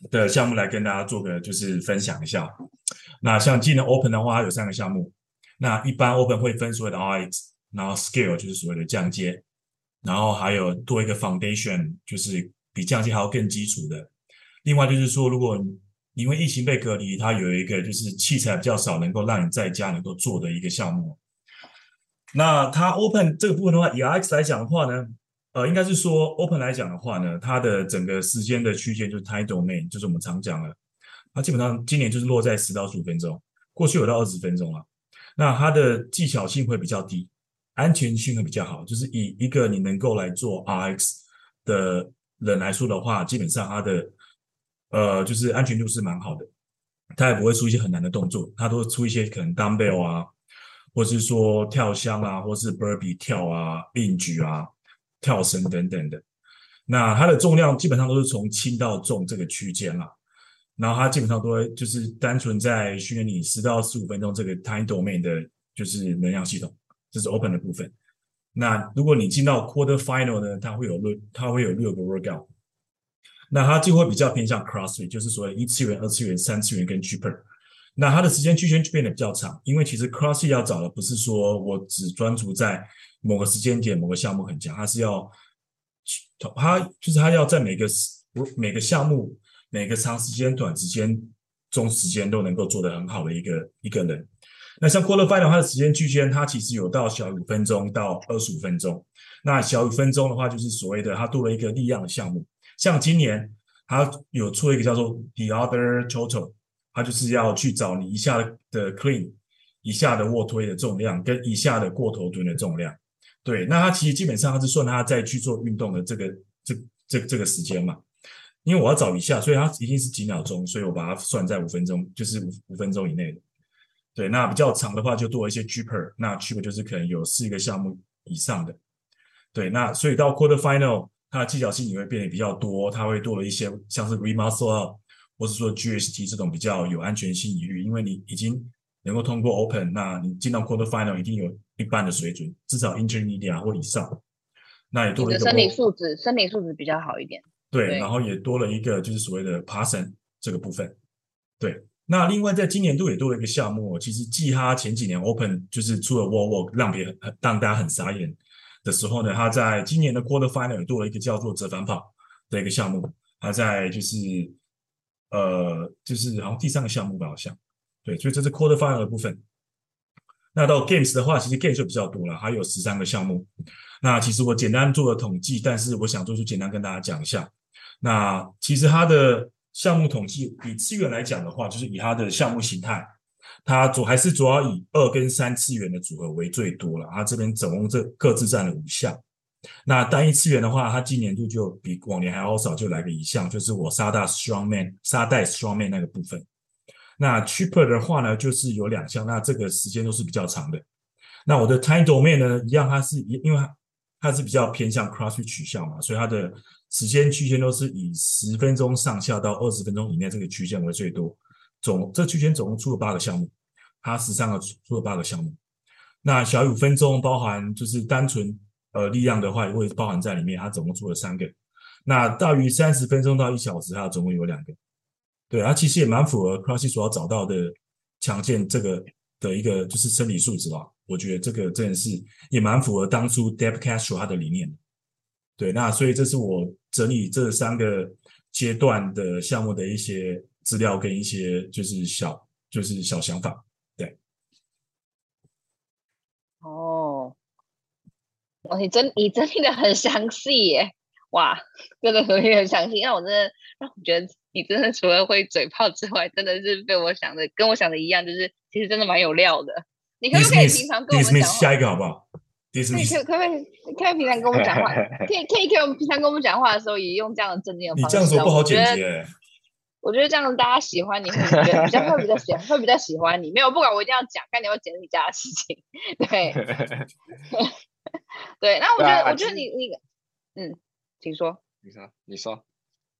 的项目来跟大家做个就是分享一下。那像今年 Open 的话，它有三个项目。那一般 Open 会分所谓的 RX，然后 Scale 就是所谓的降阶。然后还有多一个 foundation，就是比降阶还要更基础的。另外就是说，如果因为疫情被隔离，它有一个就是器材比较少，能够让你在家能够做的一个项目。那它 open 这个部分的话，以 RX 来讲的话呢，呃，应该是说 open 来讲的话呢，它的整个时间的区间就是 time domain，就是我们常讲的，它基本上今年就是落在十到十五分钟，过去有到二十分钟了。那它的技巧性会比较低。安全性会比较好，就是以一个你能够来做 RX 的人来说的话，基本上它的呃就是安全度是蛮好的，它也不会出一些很难的动作，它都会出一些可能 dumbbell 啊，或是说跳箱啊，或是 burpee 跳啊、硬举啊、跳绳等等的。那它的重量基本上都是从轻到重这个区间啦，然后它基本上都会就是单纯在训练你十到十五分钟这个 time domain 的，就是能量系统。这是 open 的部分。那如果你进到 quarter final 呢，它会有六，它会有六个 workout。那它就会比较偏向 CrossFit，就是所谓一次元、二次元、三次元跟 cheaper。那它的时间区间就变得比较长，因为其实 CrossFit 要找的不是说我只专注在某个时间点、某个项目很强，它是要，它就是它要在每个每个项目、每个长时间、短时间、中时间都能够做得很好的一个一个人。那像 Quarter Final 它的时间区间，它其实有到小于五分钟到二十五分钟。那小于五分钟的话，就是所谓的它多了一个力量的项目。像今年它有出了一个叫做 The Other Total，它就是要去找你一下的 Clean、一下的卧推的重量跟一下的过头蹲的重量。对，那它其实基本上它是算它在去做运动的这个这这这个时间嘛。因为我要找一下，所以它一定是几秒钟，所以我把它算在五分钟，就是五五分钟以内的。对，那比较长的话就多一些 cheaper，那 cheaper 就是可能有四个项目以上的。对，那所以到 quarter final，它的技巧性也会变得比较多，它会多了一些像是 remuscle up，或是说 GST 这种比较有安全性疑虑，因为你已经能够通过 open，那你进到 quarter final 一定有一半的水准，至少 intermediate 或以上。那也多了一个生理素质，生理素质比较好一点。对，对然后也多了一个就是所谓的爬绳这个部分。对。那另外，在今年度也多了一个项目。其实，继他前几年 Open 就是出了 Wall Walk 让别人很让大家很傻眼的时候呢，他在今年的 Quarter Final 也多了一个叫做折返跑的一个项目。他在就是呃，就是好像第三个项目吧，好像对，所以这是 Quarter Final 的部分。那到 Games 的话，其实 Games 就比较多了，还有十三个项目。那其实我简单做了统计，但是我想做出简单跟大家讲一下。那其实它的。项目统计以次元来讲的话，就是以它的项目形态，它主还是主要以二跟三次元的组合为最多了。它这边总共这各自占了五项。那单一次元的话，它今年度就比往年还要少，就来个一项，就是我沙大 Strongman 沙袋 Strongman 那个部分。那 Cheaper 的话呢，就是有两项，那这个时间都是比较长的。那我的 Time Domain 呢，一样，它是因为它它是比较偏向 Cross 取向嘛，所以它的。时间区间都是以十分钟上下到二十分钟以内这个区间为最多，总这区间总共出了八个项目，它十三个出了八个项目。那小于五分钟包含就是单纯呃力量的话也会包含在里面，它总共出了三个。那大于三十分钟到一小时，它总共有两个。对，它其实也蛮符合 CrossFit 所要找到的强健这个的一个就是身体素质吧。我觉得这个真的是也蛮符合当初 Deb Castro 他的理念。对，那所以这是我整理这三个阶段的项目的一些资料跟一些就是小就是小想法。对，哦，哦，你真你整理的很详细耶，哇，真的很很详细，让我真的让我觉得你真的除了会嘴炮之外，真的是被我想的跟我想的一样，就是其实真的蛮有料的。你可不可以平常跟我们讲话？下一个好不好？可以可以可以可以平常跟我们讲话，可以可以可以我们平常跟我们讲话的时候也用这样的正经的方式。你这样说不好剪辑。我觉得这样大家喜欢你会觉得比较会比较喜会比较喜欢你。没有不管我一定要讲，看你要剪你家的事情。对 对，那我觉得我觉得你你嗯，请说。你说你说。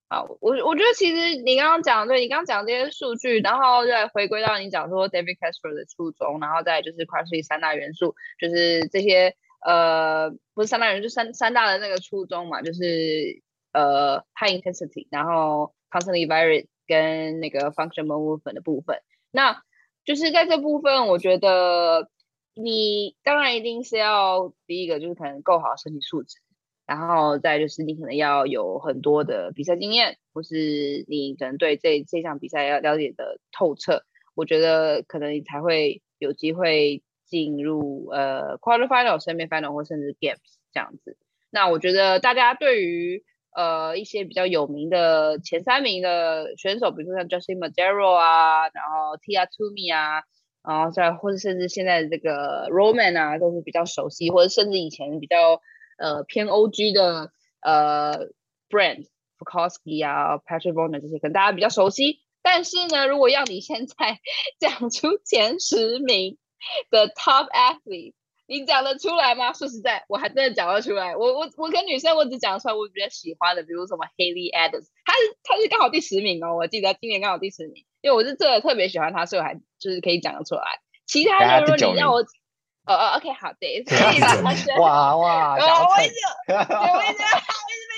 好，我我觉得其实你刚刚讲，对你刚刚讲这些数据，然后再回归到你讲说 David Castro 的初衷，然后再就是 CrossFit 三大元素，就是这些呃不是三大人，就三三大的那个初衷嘛，就是呃 High Intensity，然后 Constantly Varied 跟那个 Functional Movement 的部分。那就是在这部分，我觉得你当然一定是要第一个就是可能够好身体素质。然后再就是你可能要有很多的比赛经验，或是你可能对这这场比赛要了解的透彻，我觉得可能你才会有机会进入呃 quarter final、semi final 或甚至 games 这样子。那我觉得大家对于呃一些比较有名的前三名的选手，比如说像 Justin Madero 啊，然后 Tia Toomey 啊，然后再或者甚至现在的这个 Roman 啊，都是比较熟悉，或者甚至以前比较。呃，偏 OG 的呃 brand Bukowski 啊，Patrick Vellner 这些可能大家比较熟悉。但是呢，如果要你现在 讲出前十名 的 top athlete，你讲得出来吗？说实在，我还真的讲得出来。我我我跟女生，我只讲出来我比较喜欢的，比如什么 Haley Adams，她是她是刚好第十名哦，我记得今年刚好第十名，因为我是真的特别喜欢她，所以我还就是可以讲得出来。其他的，如果你让我。哦哦，OK，好 对，所以他选哇哇，我一直，我一直，我一直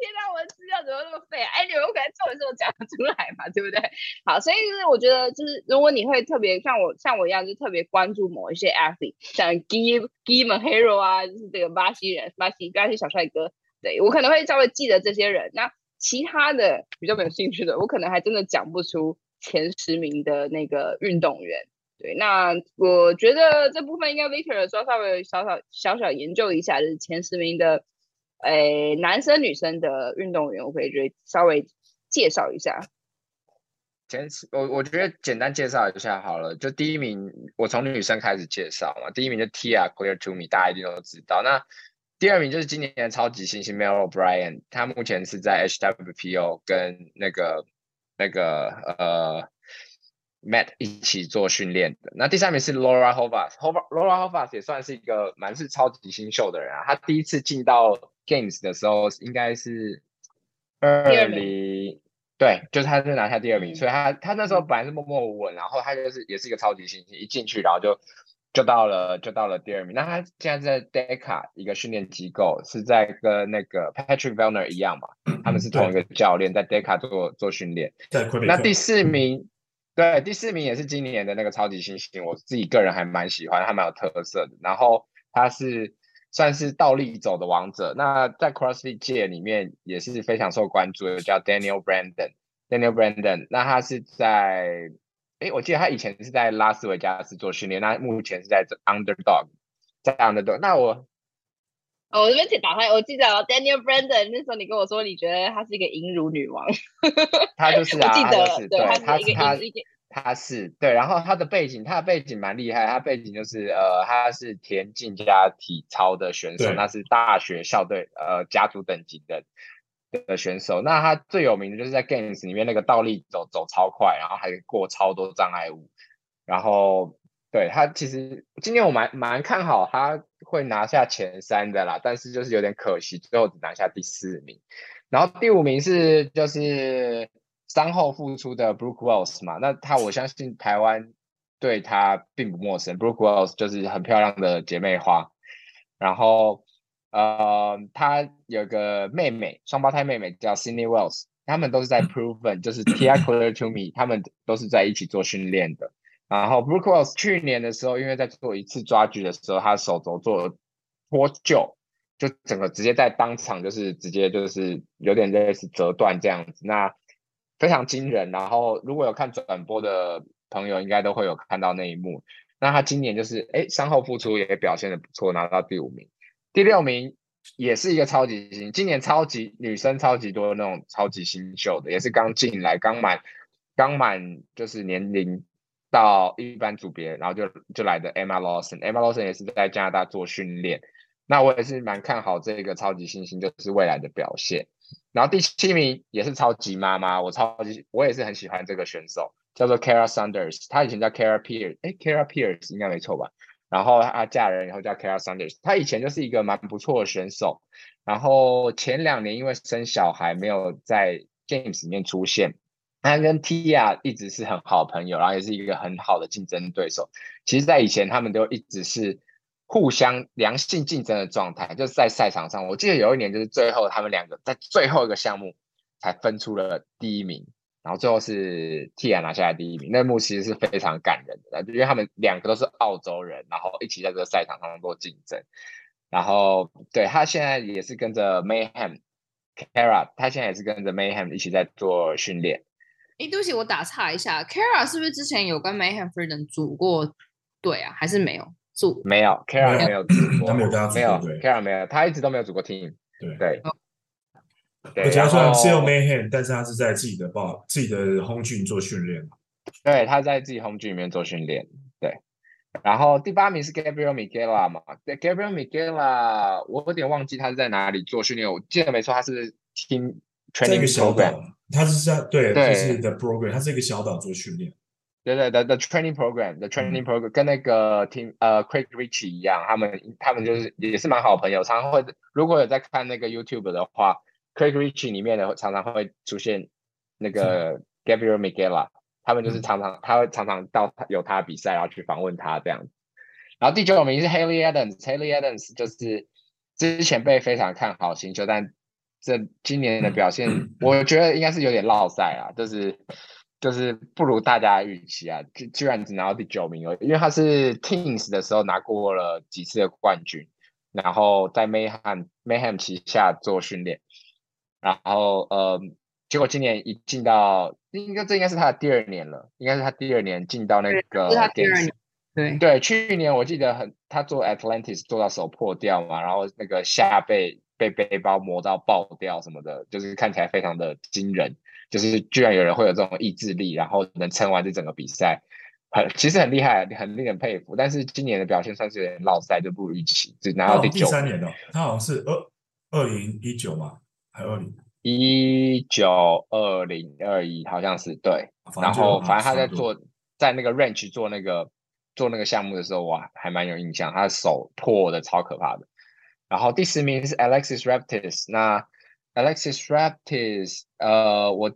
天哪，我的资料怎么那么废啊？哎，你们可能做的时候讲得出来嘛，对不对？好，所以就是我觉得，就是如果你会特别像我像我一样，就特别关注某一些 athlete，像 Gim Guy Monjeiro 啊，就是这个巴西人，巴西巴西小帅哥，对，我可能会稍微记得这些人。那其他的比较没有兴趣的，我可能还真的讲不出前十名的那个运动员。对，那我觉得这部分应该 Victor 稍稍微小小小小研究一下，就是前十名的，诶，男生女生的运动员，我可以觉得稍微介绍一下。简，我我觉得简单介绍一下好了。就第一名，我从女生开始介绍嘛。第一名就 Tia Clear to me，大家一定都知道。那第二名就是今年的超级新星 Mel O'Brien，他目前是在 HWPO 跟那个那个呃。Matt 一起做训练的。那第三名是 Laura Horvath，Laura Hovas 也算是一个蛮是超级新秀的人啊。他第一次进到 Games 的时候，应该是二零，对，就是他是拿下第二名，嗯、所以他他那时候本来是默默无闻，然后他就是也是一个超级新星，一进去然后就就到了就到了第二名。那他现在在 Deca 一个训练机构，是在跟那个 Patrick Vellner 一样嘛，他们是同一个教练，在 Deca 做做训练。那第四名。对，第四名也是今年的那个超级新星，我自己个人还蛮喜欢，还蛮有特色的。然后他是算是倒立走的王者，那在 CrossFit 界里面也是非常受关注的，叫 Daniel Brandon。Daniel Brandon，那他是在，诶，我记得他以前是在拉斯维加斯做训练，那目前是在 Underdog，在 Underdog。那我，哦，我这边请打开，我记得 Daniel Brandon 那时候你跟我说，你觉得她是一个银乳女王，她就是啊，我记得，是对，她是她。他是对，然后他的背景，他的背景蛮厉害。他背景就是呃，他是田径加体操的选手，那是大学校队呃家族等级的的选手。那他最有名的就是在 Games 里面那个倒立走走超快，然后还过超多障碍物。然后对他其实今天我蛮蛮看好他会拿下前三的啦，但是就是有点可惜，最后只拿下第四名。然后第五名是就是。伤后复出的 Brooke Wells 嘛，那他我相信台湾对他并不陌生。Brooke Wells 就是很漂亮的姐妹花，然后呃，他有个妹妹，双胞胎妹妹叫 Sydney Wells，他们都是在 Proven，就是 tiacular to me 他们都是在一起做训练的。然后 Brooke Wells 去年的时候，因为在做一次抓举的时候，他手肘做脱臼，就整个直接在当场就是直接就是有点类似折断这样子，那非常惊人。然后如果有看转播的朋友，应该都会有看到那一幕。那他今年就是哎伤后复出也表现的不错，拿到第五名，第六名也是一个超级新，今年超级女生超级多那种超级新秀的，也是刚进来刚满刚满就是年龄。到一般组别，然后就就来的 Emma Lawson，Emma Lawson 也是在加拿大做训练。那我也是蛮看好这个超级新星，就是未来的表现。然后第七名也是超级妈妈，我超级我也是很喜欢这个选手，叫做 Kara Saunders，她以前叫 Kara Pierce，哎，Kara Pierce 应该没错吧？然后她嫁人以后叫 Kara Saunders，她以前就是一个蛮不错的选手。然后前两年因为生小孩没有在 Games 里面出现。她跟 Tia 一直是很好朋友，然后也是一个很好的竞争对手。其实，在以前他们都一直是互相良性竞争的状态，就是在赛场上。我记得有一年，就是最后他们两个在最后一个项目才分出了第一名，然后最后是 Tia 拿下来第一名。那幕其实是非常感人的，因为他们两个都是澳洲人，然后一起在这个赛场上做竞争。然后，对，他现在也是跟着 Mayhem Kara，他现在也是跟着 Mayhem 一起在做训练。哎，对不起，我打岔一下，Kara 是不是之前有跟 Mayhem Freedom 组过队啊？还是没有组？没有，Kara 没有组过，他没有跟他组过没有，Kara 没有，他一直都没有组过 team。对对。而且他虽然是用 Mayhem，但是他是在自己的报、自己的 home gym 做训练。对，他在自己 home gym 里面做训练。对。然后第八名是 Gabriel Migela 嘛？对，Gabriel Migela，我有点忘记他是在哪里做训练。我记得没错，他是 team training program。他是在对，对，就是 the program，他是一个小岛做训练。对对对，the training program，the training program，嗯、跟那个 team 呃 Craig Ritchie 一样，他们他们就是也是蛮好朋友，常常会如果有在看那个 YouTube 的话，Craig Ritchie 里面的常常会出现那个 Gabriel Migela，他们就是常常、嗯、他会常常到有他比赛，然后去访问他这样。然后第九名是 Haley Adams，Haley Adams 就是之前被非常看好新秀，但这今年的表现，我觉得应该是有点落赛啊，就是就是不如大家预期啊，居居然只拿到第九名而已，因为他是 Teens 的时候拿过了几次的冠军，然后在 Mayhem Mayhem 旗下做训练，然后呃，结果今年一进到，应该这应该是他的第二年了，应该是他第二年进到那个 Games，对对，去年我记得很，他做 Atlantis 做到手破掉嘛，然后那个下背。被背包磨到爆掉什么的，就是看起来非常的惊人，就是居然有人会有这种意志力，然后能撑完这整个比赛，很其实很厉害，很令人佩服。但是今年的表现算是有点落赛，就不如预期，只拿到第九。第三年了，他好像是二二零一九嘛，还二零一九二零二一，好像是对。然后反正他在做在那个 range 做那个做那个项目的时候，哇，还蛮有印象，他的手破的超可怕的。然后第十名是 Alexis Rapites，那 Alexis Rapites，呃，我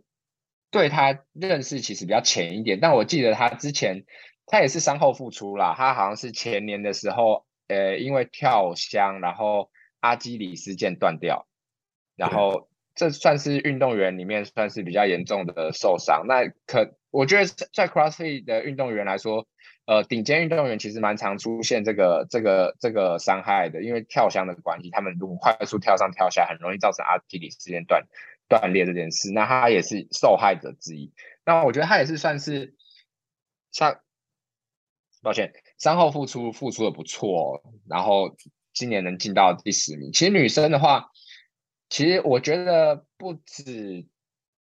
对他认识其实比较浅一点，但我记得他之前他也是伤后复出啦，他好像是前年的时候，呃，因为跳箱，然后阿基里斯腱断掉，然后这算是运动员里面算是比较严重的受伤。那可我觉得在 CrossFit 的运动员来说，呃，顶尖运动员其实蛮常出现这个这个这个伤害的，因为跳箱的关系，他们如果快速跳上跳下，很容易造成阿基里斯腱断断裂这件事。那他也是受害者之一。那我觉得他也是算是伤，抱歉，伤后复出复出的不错，然后今年能进到第十名。其实女生的话，其实我觉得不止。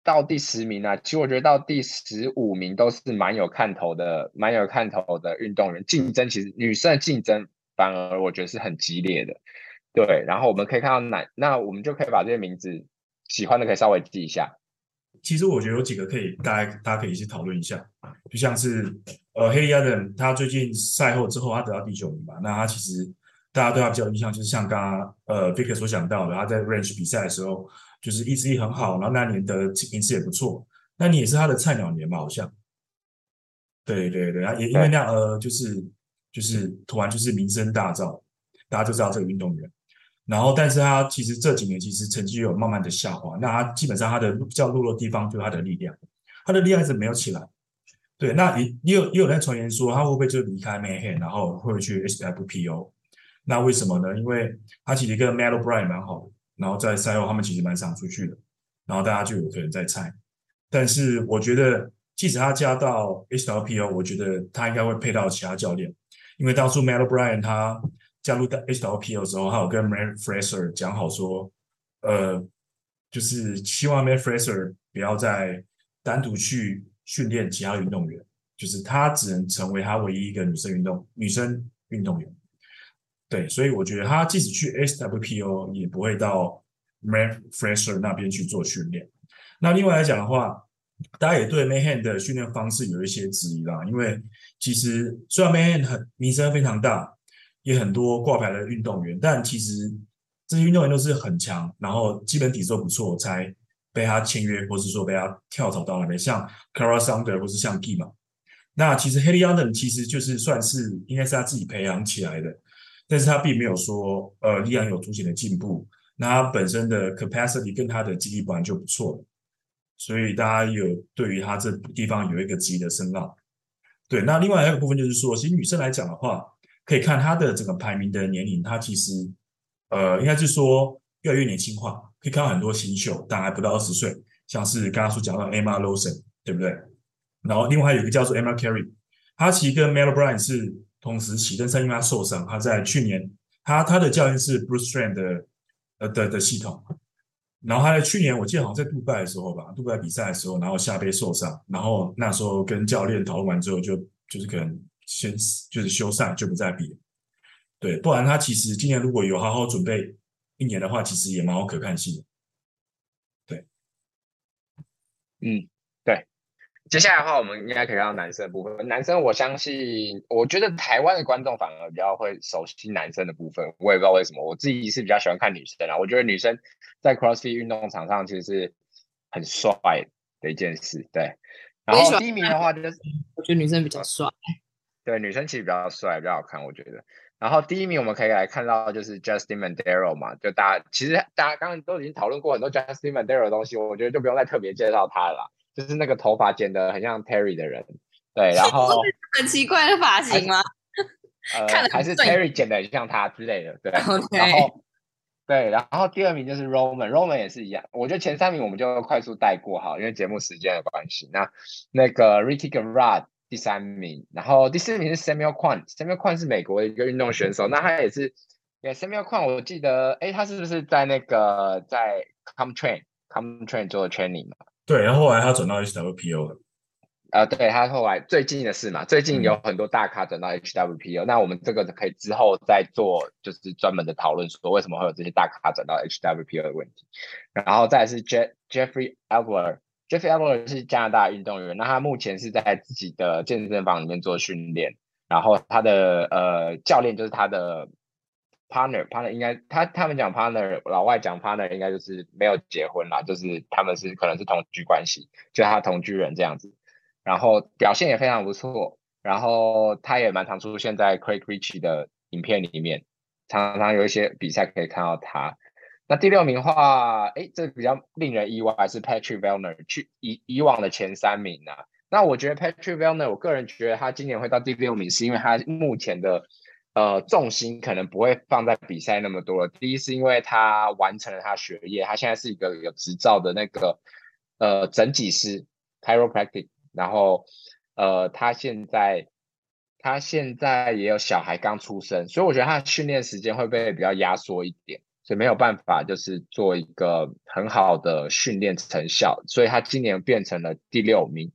到第十名呢、啊，其实我觉得到第十五名都是蛮有看头的，蛮有看头的运动员。竞争其实女生的竞争反而我觉得是很激烈的，对。然后我们可以看到男，那我们就可以把这些名字喜欢的可以稍微记一下。其实我觉得有几个可以大家大家可以一起讨论一下，就像是呃，Haley Adams 他最近赛后之后他得到第九名吧，那他其实大家对他比较有印象，就是像刚刚呃 Vicker 所讲到的，他在 Range 比赛的时候。就是意志力很好，然后那年的名次也不错。那你也是他的菜鸟年嘛？好像。对对对，也因为那样呃，就是就是突然就是名声大噪，大家就知道这个运动员。然后，但是他其实这几年其实成绩有慢慢的下滑。那他基本上他的比较弱的地方就是他的力量，他的力量一直没有起来。对，那也也有也有在传言说他会不会就离开 Mayhem，然后会去 HWPO？那为什么呢？因为他其实跟 Matt O'Brien 蛮好的，然后在赛后他们其实蛮常出去的，然后大家就有可能在猜。但是我觉得，即使他加到 HWPO，我觉得他应该会配到其他教练，因为当初 Matt O'Brien 他加入到 HWPO 的时候，他有跟 Matt Fraser 讲好说，呃，就是希望 Matt Fraser 不要再单独去训练其他运动员，就是他只能成为他唯一一个女生运动女生运动员。对，所以我觉得他即使去 SWPO 也不会到 Matt Fraser 那边去做训练。那另外来讲的话，大家也对 Mayhem 的训练方式有一些质疑啦。因为其实虽然 Mayhem 很名声非常大，也很多挂牌的运动员，但其实这些运动员都是很强，然后基本底子都不错，才被他签约，或是说被他跳槽到那边，像 Kara Sounder 或是像 Kima。那其实 Haley Young 其实就是算是应该是他自己培养起来的。但是他并没有说，呃，力量有凸显的进步。那他本身的 capacity 跟他的肌力本来就不错，所以大家有对于他这地方有一个质疑的声浪。对，那另外还有部分就是说，其实女生来讲的话，可以看她的整个排名的年龄，她其实，呃，应该是说越来越年轻化，可以看到很多新秀，大概不到二十岁，像是刚刚所讲到 Emma Lawson，对不对？然后另外还有一个叫做 Emma Carey，他其实跟 Mel Bryan 是。同时起，但是因为他受伤，他在去年，他他的教练是 Bruce Strand 的呃的的系统，然后他在去年我记得好像在杜拜的时候吧，杜拜比赛的时候，然后下背受伤，然后那时候跟教练讨论完之后就，就就是可能先就是休赛就不再比，对，不然他其实今年如果有好好准备一年的话，其实也蛮有可看性的，对，嗯。对接下来的话，我们应该可以看到男生的部分。男生，我相信，我觉得台湾的观众反而比较会熟悉男生的部分。我也不知道为什么，我自己是比较喜欢看女生啊。我觉得女生在 CrossFit 运动场上其实是很帅的一件事。对，然后第一名的话就是，我觉得女生比较帅。对，女生其实比较帅，比较好看，我觉得。然后第一名我们可以来看到就是 Justin Mandero 嘛，就大家其实大家刚刚都已经讨论过很多 Justin Mandero 的东西，我觉得就不用再特别介绍他了啦。就是那个头发剪得很像 Terry 的人，对，然后 很奇怪的发型吗？呃，还是 Terry 剪得很像他之类的，对。然后，对，然后第二名就是 Roman，Roman 也是一样。我觉得前三名我们就快速带过哈，因为节目时间的关系。那那个 Ricky Garard 第三名，然后第四名是 Samuel Kwan，Samuel Kwan 是美国的一个运动选手，那他也是，Samuel Kwan 我记得，哎，他是不是在那个在 Come Train Come Train 做 training 嘛？对，然后后来他转到 HWPO 了。呃，对，他后来最近的事嘛，最近有很多大咖转到 HWPO，嗯。那我们这个可以之后再做，就是专门的讨论，说为什么会有这些大咖转到 HWPO 的问题。然后再来是 Jeff Jeffrey J.F. 是加拿大运动员，那他目前是在自己的健身房里面做训练，然后他的呃教练就是他的。partner partner 应该他他们讲 partner，老外讲 partner 应该就是没有结婚啦，就是他们是可能是同居关系，就他同居人这样子，然后表现也非常不错，然后他也蛮常出现在 Craig Richey 的影片里面，常常有一些比赛可以看到他。那第六名的话，哎，这比较令人意外，是 Patrick v e l n e r 去以以往的前三名啊。那我觉得 Patrick Vellner，我个人觉得他今年会到第六名，是因为他目前的。呃，重心可能不会放在比赛那么多了。第一是因为他完成了他学业，他现在是一个有执照的那个呃整脊师 chiropractic，然后呃他现在他现在也有小孩刚出生，所以我觉得他的训练时间会被比较压缩一点，所以没有办法就是做一个很好的训练成效，所以他今年变成了第六名。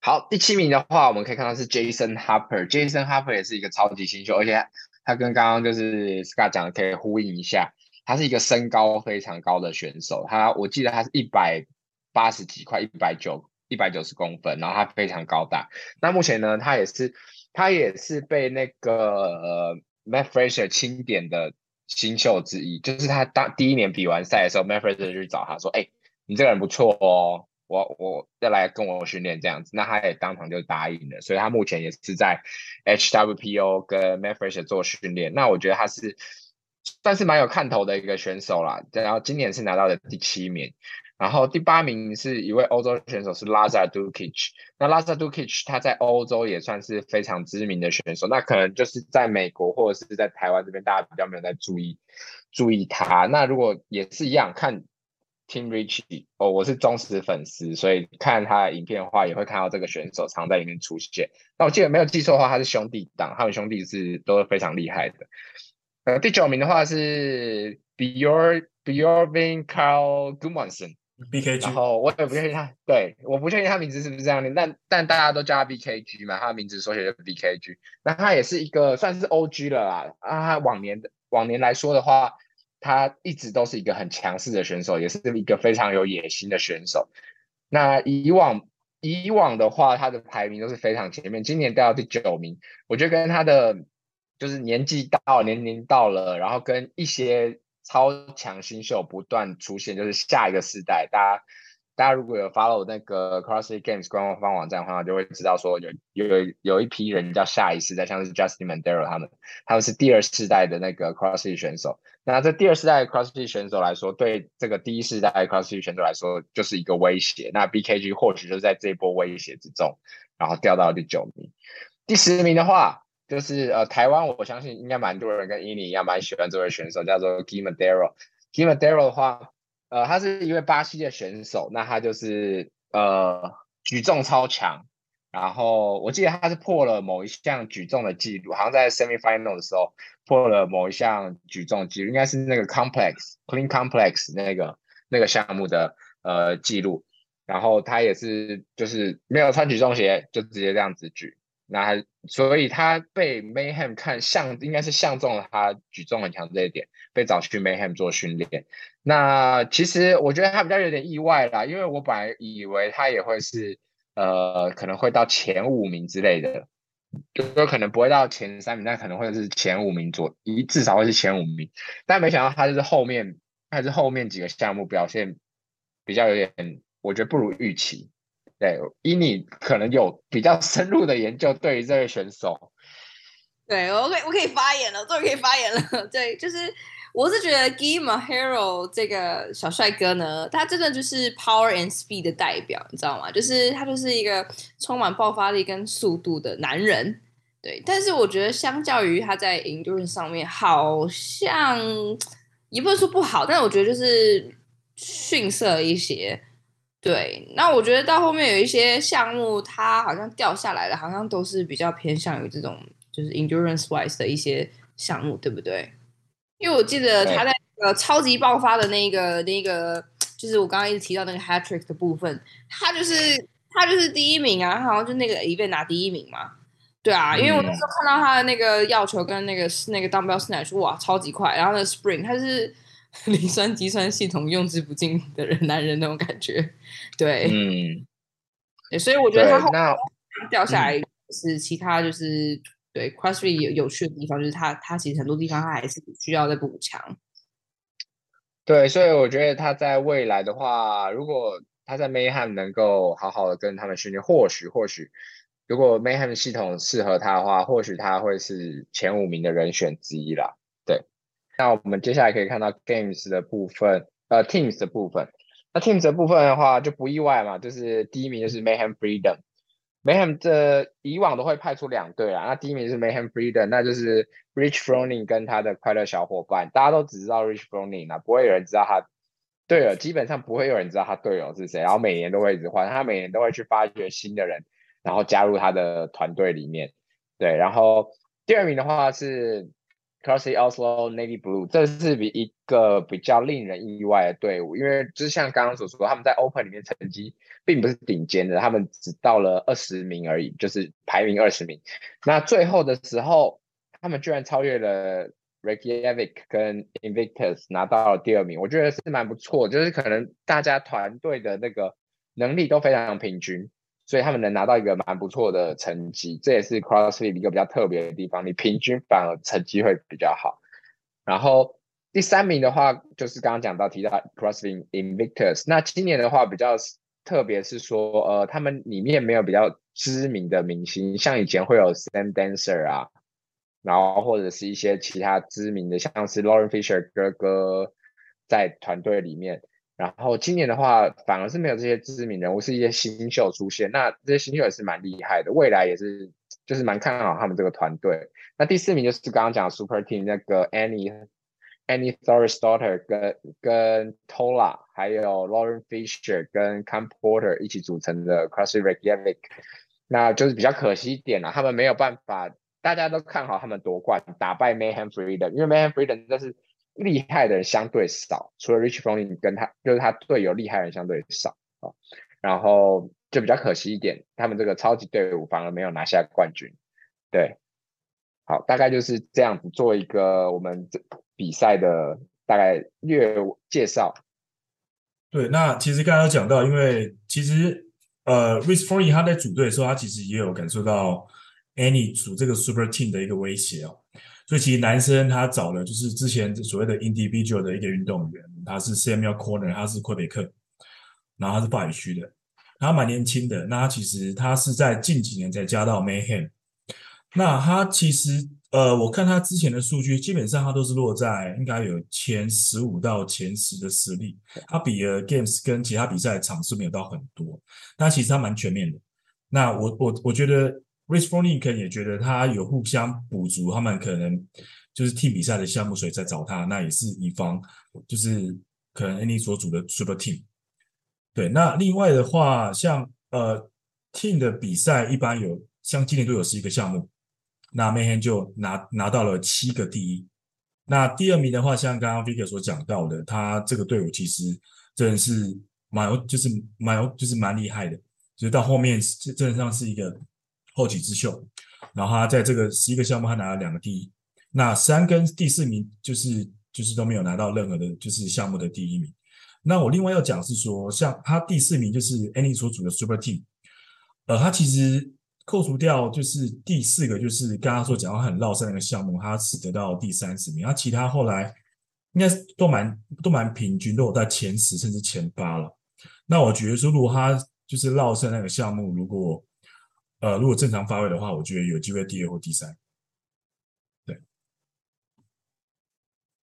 好，第七名的话，我们可以看到是 Jason Harper。Jason Harper 也是一个超级新秀，而且他跟刚刚就是 Scott 讲的可以呼应一下，他是一个身高非常高的选手。他我记得他是一百八十几，块一百九，一百九十公分，然后他非常高大。那目前呢，他也是他也是被那个呃 Matt Fraser 钦点的新秀之一。就是他当第一年比完赛的时候 m a f f e r s 就去找他说：“哎，你这个人不错哦。”我我要来跟我训练这样子，那他也当场就答应了，所以他目前也是在 HWPO 跟 m a f f e r s 做训练。那我觉得他是算是蛮有看头的一个选手啦。然后今年是拿到的第七名，然后第八名是一位欧洲选手是 Lazar Dukic。那 Lazar Dukic 他在欧洲也算是非常知名的选手，那可能就是在美国或者是在台湾这边大家比较没有在注意注意他。那如果也是一样看。Team Richie 哦，我是忠实粉丝，所以看他的影片的话，也会看到这个选手常在里面出现。那我记得没有记错的话，他是兄弟档，他们兄弟是都是非常厉害的。呃，第九名的话是 Bjor Bjorgvin Karl BKG，。然后我也不确定他，对，我不确定他名字是不是这样念，但但大家都叫他 BKG 嘛，他的名字缩写就是 BKG。那他也是一个算是 OG 了啦，啊，他往年的往年来说的话。他一直都是一个很强势的选手，也是一个非常有野心的选手。那以往以往的话，他的排名都是非常前面，今年掉到第九名，我觉得跟他的就是年纪到年龄到了，然后跟一些超强新秀不断出现，就是下一个世代，大家。大家如果有 follow 那个 CrossFit Games 官方网站的话，就会知道说有有有一批人叫下一世代，像是 Justin Mandero 他们，他们是第二世代的那个 CrossFit 选手。那这第二世代 CrossFit 选手来说，对这个第一世代 CrossFit 选手来说就是一个威胁。那 BKG 或许就是在这一波威胁之中，然后掉到第九名。第十名的话，就是呃台湾，我相信应该蛮多人跟伊尼一样蛮喜欢这位选手，叫做 Gimadero。Gimadero 的话。呃，他是一位巴西的选手，那他就是呃举重超强，然后我记得他是破了某一项举重的记录，好像在 semifinal 的时候破了某一项举重记录，应该是那个 complex clean complex 那个那个项目的呃记录，然后他也是就是没有穿举重鞋就直接这样子举。那还所以他被 Mayhem 看相，应该是相中了他举重很强这一点，被找去 Mayhem 做训练。那其实我觉得他比较有点意外啦，因为我本来以为他也会是呃可能会到前五名之类的，就说可能不会到前三名，但可能会是前五名左一，至少会是前五名。但没想到他就是后面还是后面几个项目表现比较有点，我觉得不如预期。对，以你可能有比较深入的研究，对于这位选手，对，我可以我可以发言了，终于可以发言了。对，就是我是觉得 Gimahero 这个小帅哥呢，他真的就是 power and speed 的代表，你知道吗？就是他就是一个充满爆发力跟速度的男人。对，但是我觉得相较于他在 endurance 上面，好像也不能说不好，但是我觉得就是逊色一些。对，那我觉得到后面有一些项目，它好像掉下来了，好像都是比较偏向于这种就是 endurance wise 的一些项目，对不对？因为我记得他在呃超级爆发的那个那个，就是我刚刚一直提到那个 hat trick 的部分，他就是他就是第一名啊，他好像就那个 event 拿第一名嘛。对啊，因为我那时候看到他的那个药球跟那个那个 dumbbell snatch，哇，超级快，然后那个 spring 他是。磷酸肌酸系统用之不尽的人，男人那种感觉，对，嗯，对，所以我觉得他后面掉下来是其他就是、嗯、对 CrossFit 有有趣的地方，就是他他其实很多地方他还是需要再补强。对，所以我觉得他在未来的话，如果他在 Mayhem 能够好好的跟他们训练，或许或许如果 Mayhem 系统适合他的话，或许他会是前五名的人选之一啦。那我们接下来可以看到 Games 的部分，呃，Teams 的部分。那 Teams 的部分的话，就不意外嘛，就是第一名就是 Mayhem Freedom。Mayhem 这以往都会派出两队啦，那第一名是 Mayhem Freedom，那就是 Rich Froning 跟他的快乐小伙伴。大家都只知道 Rich Froning 啊，不会有人知道他队友，基本上不会有人知道他队友是谁。然后每年都会一直换，他每年都会去发掘新的人，然后加入他的团队里面。对，然后第二名的话是。CrossFit Oslo Navy Blue，这是比一个比较令人意外的队伍，因为就是像刚刚所说，他们在 Open 里面成绩并不是顶尖的，他们只到了二十名而已，就是排名二十名。那最后的时候，他们居然超越了 Reykjavik 跟 Invictus，拿到了第二名，我觉得是蛮不错，就是可能大家团队的那个能力都非常平均。所以他们能拿到一个蛮不错的成绩，这也是 CrossFit 一个比较特别的地方。你平均反而成绩会比较好。然后第三名的话，就是刚刚讲到提到 CrossFit Invictus。那今年的话比较特别是说，呃，他们里面没有比较知名的明星，像以前会有 Sam Dancer 啊，然后或者是一些其他知名的，像是 Lauren Fisher 哥哥在团队里面。然后今年的话，反而是没有这些知名人物，是一些新秀出现。那这些新秀也是蛮厉害的，未来也是就是蛮看好他们这个团队。那第四名就是刚刚讲的 Super Team 那个 Annie Annie Thorisdottir 跟跟 Tola，还有 Lauren Fisher 跟 Cam Porter 一起组成的 Crossy Reykjavik。那就是比较可惜一点了，他们没有办法，大家都看好他们夺冠，打败 Mayhem Freedom，因为 Mayhem Freedom 就是。厉害的人相对少，除了 Rich Froning 跟他，就是他队友厉害的人相对少啊，然后就比较可惜一点，他们这个超级队伍反而没有拿下冠军。对，好，大概就是这样子做一个我们这比赛的大概略介绍。对，那其实刚刚讲到，因为其实呃，Rich f r o n i n 他在组队的时候，他其实也有感受到 Annie 组这个 Super Team 的一个威胁哦。所以其实男生他找了就是之前所谓的 individual 的一个运动员，他是 Samuel Corner，他是魁北克，然后他是法语区的，他蛮年轻的。那他其实他是在近几年才加到 Mayhem。那他其实呃，我看他之前的数据，基本上他都是落在应该有前十五到前十的实力。他比了 Games 跟其他比赛场数没有到很多，但其实他蛮全面的。那我我我觉得。Rich f o r n i n g 可能也觉得他有互相补足，他们可能就是 team 比赛的项目，所以在找他。那也是以防就是可能 Any 所组的 Super Team。对，那另外的话，像呃 team 的比赛一般有，像今年都有十一个项目，那 Mayhem 就拿拿到了七个第一。那第二名的话，像刚刚 Vicky 所讲到的，他这个队伍其实真的是蛮有，就是蛮有，就是蛮厉害的，就是到后面真的上是一个。后起之秀，然后他在这个十一个项目，他拿了两个第一。那三跟第四名就是就是都没有拿到任何的，就是项目的第一名。那我另外要讲是说，像他第四名就是 Annie 所组的 Super Team，呃，他其实扣除掉就是第四个，就是刚刚所讲到很绕赛那个项目，他只得到第三十名。他其他后来应该都蛮都蛮平均，都有在前十甚至前八了。那我觉得说，如果他就是绕赛那个项目，如果呃，如果正常发挥的话，我觉得有机会第二或第三。对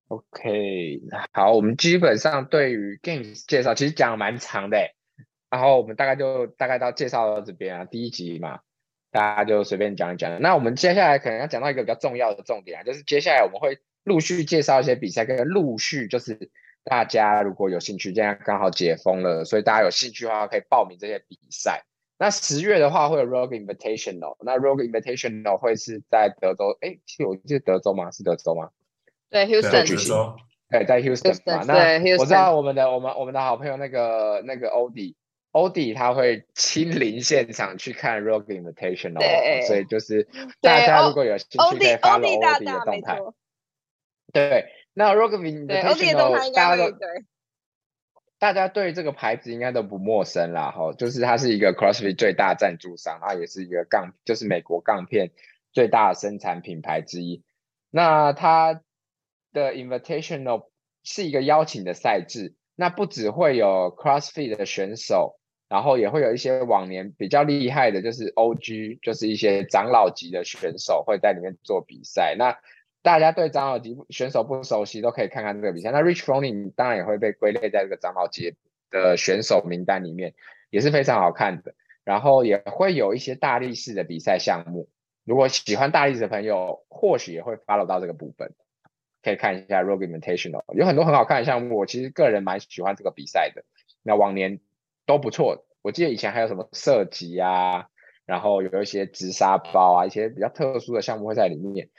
，OK，好，我们基本上对于 Games 介绍其实讲的蛮长的，然后我们大概就大概到介绍到这边啊，第一集嘛，大家就随便讲一讲。那我们接下来可能要讲到一个比较重要的重点啊，就是接下来我们会陆续介绍一些比赛，跟陆续就是大家如果有兴趣，现在刚好解封了，所以大家有兴趣的话可以报名这些比赛。那十月的话会有 Rogue Invitational，那 Rogue Invitational 会是在德州，哎，其实我记得德州吗？是德州吗？对，Houston 举行。对，在 Houston 嘛。那我知道我们的我们我们的好朋友那个那个欧迪，欧迪他会亲临现场去看 Rogue Invitational，所以就是大家如果有兴趣可以 follow 欧迪的动态。对，那 Rogue Invitational 大家都。大家对这个牌子应该都不陌生啦，哈，就是它是一个 CrossFit 最大赞助商，它也是一个杠，就是美国杠片最大的生产品牌之一。那它的 Invitational 是一个邀请的赛制，那不只会有 CrossFit 的选手，然后也会有一些往年比较厉害的，就是 OG，就是一些长老级的选手会在里面做比赛。那大家对长老级选手不熟悉，都可以看看这个比赛。那 Rich Froning 当然也会被归类在这个长老级的选手名单里面，也是非常好看的。然后也会有一些大力士的比赛项目，如果喜欢大力士的朋友，或许也会 follow 到这个部分，可以看一下 Rogue Invitational，有很多很好看的项目。我其实个人蛮喜欢这个比赛的，那往年都不错。我记得以前还有什么射击啊，然后有一些直沙包啊，一些比较特殊的项目会在里面。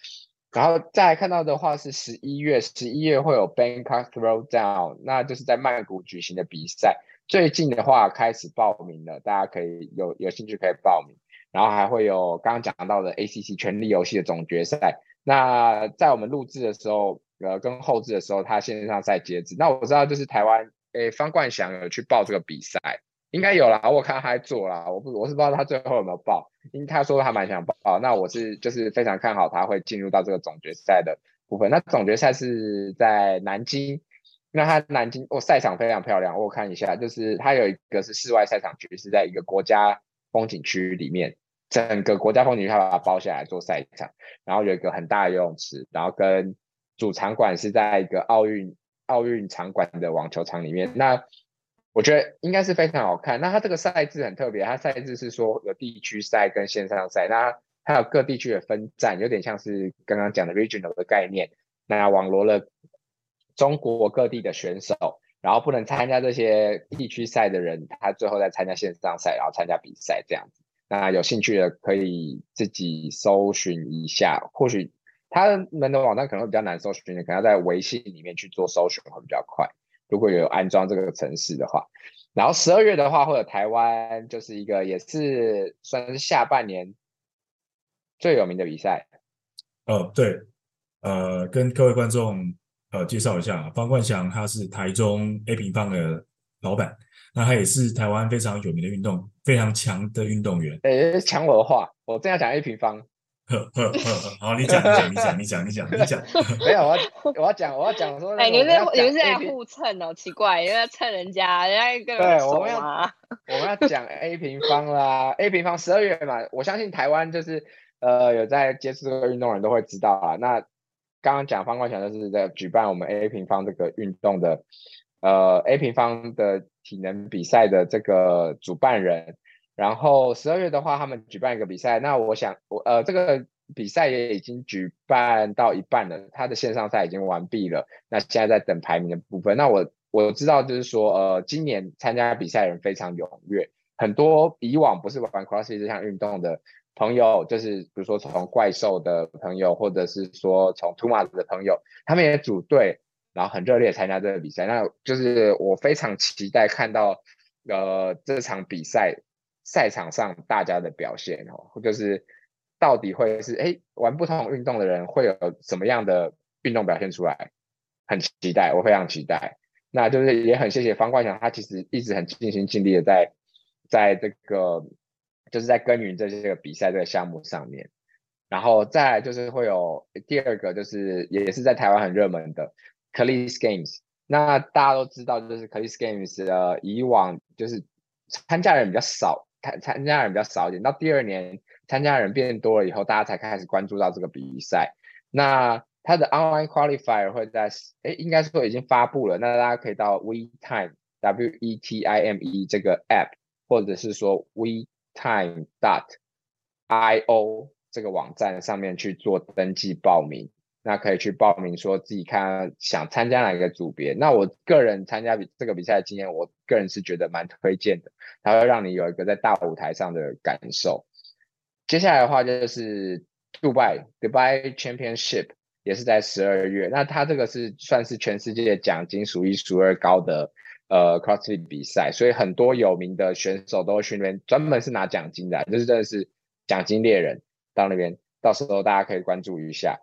然后再来看到的话是十一月，十一月会有 Bangkok Throwdown，那就是在曼谷举行的比赛。最近的话开始报名了，大家可以有有兴趣可以报名。然后还会有刚刚讲到的 ACC 权力游戏的总决赛。那在我们录制的时候，呃，跟后置的时候，它线上赛截止。那我知道就是台湾，诶，方冠祥有去报这个比赛。应该有啦，我看他在做啦，我不我是不知道他最后有没有报，因为他说他蛮想报，那我是就是非常看好他会进入到这个总决赛的部分。那总决赛是在南京，那他南京哦，赛场非常漂亮，我看一下，就是他有一个是室外赛场区，是在一个国家风景区里面，整个国家风景区他把它包下来做赛场，然后有一个很大的游泳池，然后跟主场馆是在一个奥运奥运场馆的网球场里面。那我觉得应该是非常好看。那它这个赛制很特别，它赛制是说有地区赛跟线上赛，那它有各地区的分站，有点像是刚刚讲的 regional 的概念。那网罗了中国各地的选手，然后不能参加这些地区赛的人，他最后再参加线上赛，然后参加比赛这样子。那有兴趣的可以自己搜寻一下，或许他们的网站可能会比较难搜寻，可能要在微信里面去做搜寻会比较快。如果有安装这个城市的话，然后十二月的话会有台湾，就是一个也是算是下半年最有名的比赛。哦，对，呃，跟各位观众呃介绍一下，方冠祥他是台中 A 平方的老板。那他也是台湾非常有名的运动，非常强的运动员。诶，抢我的话，我正要讲 A 平方。呵呵呵呵，好，你讲，你讲，你讲，你讲，你讲。没有，我要我要讲，我要讲说。哎，你们是你们是在互蹭哦？奇怪，因为要蹭人家，人家跟 对，我们要 我们要讲 A 平方啦，A 平方十二月嘛，我相信台湾就是呃有在接触这个运动人都会知道啊。那刚刚讲方冠强就是在举办我们 A 平方这个运动的。呃，A 平方的体能比赛的这个主办人，然后十二月的话，他们举办一个比赛。那我想，我呃，这个比赛也已经举办到一半了，他的线上赛已经完毕了。那现在在等排名的部分。那我我知道，就是说，呃，今年参加比赛人非常踊跃，很多以往不是玩 CrossFit 这项运动的朋友，就是比如说从怪兽的朋友，或者是说从 t 马 m a 的朋友，他们也组队。然后很热烈参加这个比赛，那就是我非常期待看到，呃，这场比赛赛场上大家的表现哦，就是到底会是哎玩不同运动的人会有什么样的运动表现出来，很期待，我非常期待。那就是也很谢谢方冠强，他其实一直很尽心尽力的在在这个就是在耕耘这些个比赛这个项目上面。然后再来就是会有第二个，就是也是在台湾很热门的。Cleats Games，那大家都知道，就是 Cleats Games 的以往就是参加人比较少，参参加人比较少一点。到第二年参加人变多了以后，大家才开始关注到这个比赛。那它的 Online Qualifier 会在哎，应该说已经发布了。那大家可以到 WeTime W E T I M E 这个 App，或者是说 WeTime dot I O 这个网站上面去做登记报名。那可以去报名，说自己看想参加哪一个组别。那我个人参加比这个比赛的经验，我个人是觉得蛮推荐的，它会让你有一个在大舞台上的感受。接下来的话就是杜拜 Dubai Championship，也是在十二月。那它这个是算是全世界奖金数一数二高的呃 CrossFit 比赛，所以很多有名的选手都会去那边，专门是拿奖金的，就是真的是奖金猎人到那边，到时候大家可以关注一下。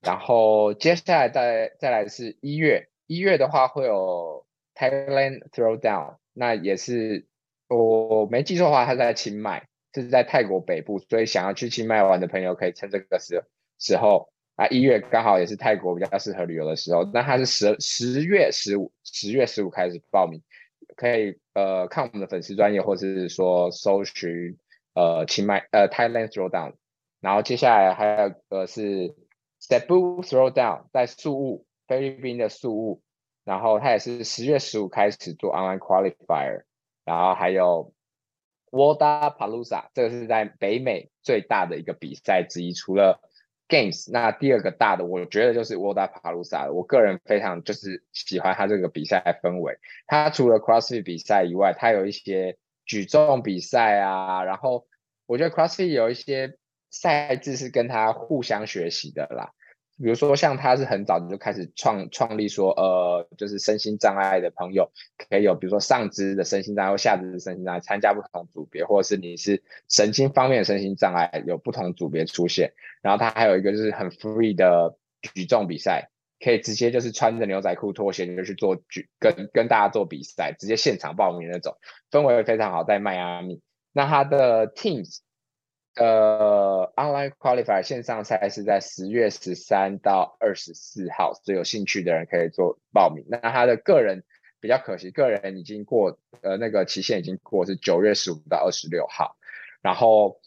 然后接下来再再来是一月，一月的话会有 Thailand Throwdown，那也是我没记错的话，它在清迈，这是在泰国北部，所以想要去清迈玩的朋友可以趁这个时时候啊，一月刚好也是泰国比较适合旅游的时候。那它是十十月十五，十月十五开始报名，可以呃看我们的粉丝专业，或者是说搜寻呃清迈呃 Thailand Throwdown，然后接下来还有个是。Cebu Throwdown 在宿务菲律宾的宿务，然后他也是十月十五开始做 Online Qualifier，然后还有 Wodapalooza 这个是在北美最大的一个比赛之一，除了 Games，那第二个大的我觉得就是 Wodapalooza，我个人非常就是喜欢他这个比赛氛围。他除了 CrossFit 比赛以外，他有一些举重比赛啊，然后我觉得 CrossFit 有一些。赛制是跟他互相学习的啦，比如说像他是很早就开始创创立说，呃，就是身心障碍的朋友可以有，比如说上肢的身心障碍或下肢的身心障碍参加不同组别，或者是你是神经方面的身心障碍有不同组别出现。然后他还有一个就是很 free 的举重比赛，可以直接就是穿着牛仔裤拖鞋就去做举跟跟大家做比赛，直接现场报名那种，氛围非常好，在迈阿密。那他的 teams。呃，Online Qualifier 线上赛是在十月十三到二十四号，所以有兴趣的人可以做报名。那他的个人比较可惜，个人已经过，呃，那个期限已经过，是九月十五到二十六号。然后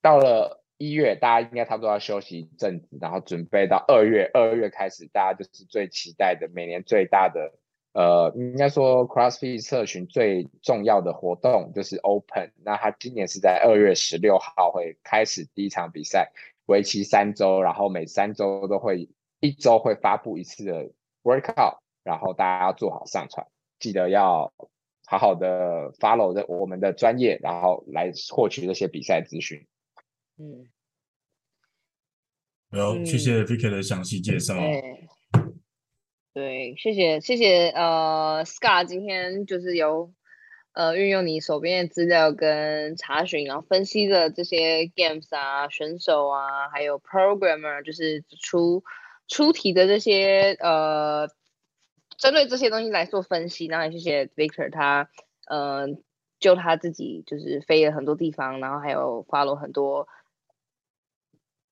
到了一月，大家应该差不多要休息一阵子，然后准备到二月，二月开始，大家就是最期待的每年最大的，呃，应该说 CrossFit 社群最重要的活动就是 Open。那他今年是在二月十六号会开始第一场比赛，为期三周，然后每三周都会一周会发布一次的 Workout，然后大家要做好上传，记得要。好好的 follow 的我们的专业，然后来获取这些比赛资讯。嗯，然后谢谢 Vicky 的详细介绍。对，对，谢谢谢谢呃，Scar 今天就是有呃运用你手边的资料跟查询，然后分析的这些 games 啊选手啊，还有 programmer 就是出出题的这些呃。针对这些东西来做分析，然后也谢谢 Victor 他，呃，就他自己就是飞了很多地方，然后还有 follow 很多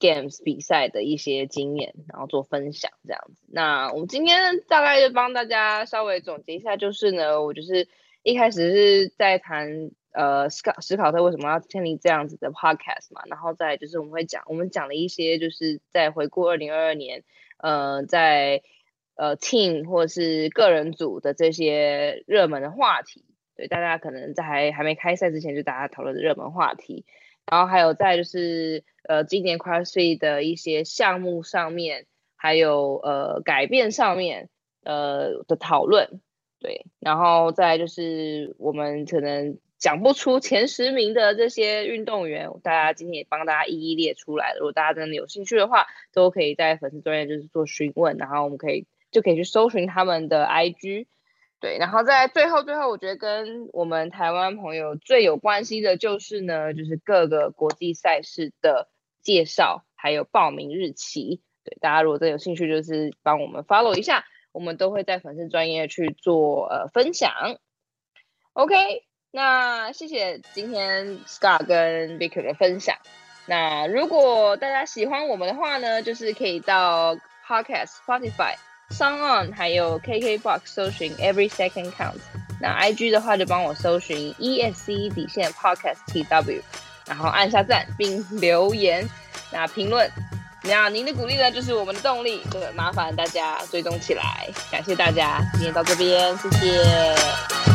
games 比赛的一些经验，然后做分享这样子。那我们今天大概就帮大家稍微总结一下，就是呢，我就是一开始是在谈呃史考史考特为什么要建立这样子的 podcast 嘛，然后再就是我们会讲我们讲了一些就是在回顾二零二二年，呃，在呃，team 或是个人组的这些热门的话题，对大家可能在还还没开赛之前就大家讨论的热门话题，然后还有再就是呃，今年 CrossFit 的一些项目上面，还有呃改变上面呃的讨论，对，然后再就是我们可能讲不出前十名的这些运动员，大家今天也帮大家一一列出来了，如果大家真的有兴趣的话，都可以在粉丝专页就是做询问，然后我们可以。就可以去搜寻他们的 IG，对，然后在最后最后，我觉得跟我们台湾朋友最有关系的就是呢，就是各个国际赛事的介绍，还有报名日期。对，大家如果真有兴趣，就是帮我们 follow 一下，我们都会在粉丝专业去做呃分享。OK，那谢谢今天 Scar 跟 Victor 的分享。那如果大家喜欢我们的话呢，就是可以到 Podcast Spotify。SoundOn 还有 KKBOX 搜寻 Every Second Count 那 IG 的话就帮我搜寻 ESC 底线 Podcast TW，然后按下赞并留言，那评论，那您的鼓励呢就是我们的动力，对，麻烦大家追踪起来，感谢大家，今天到这边，谢谢。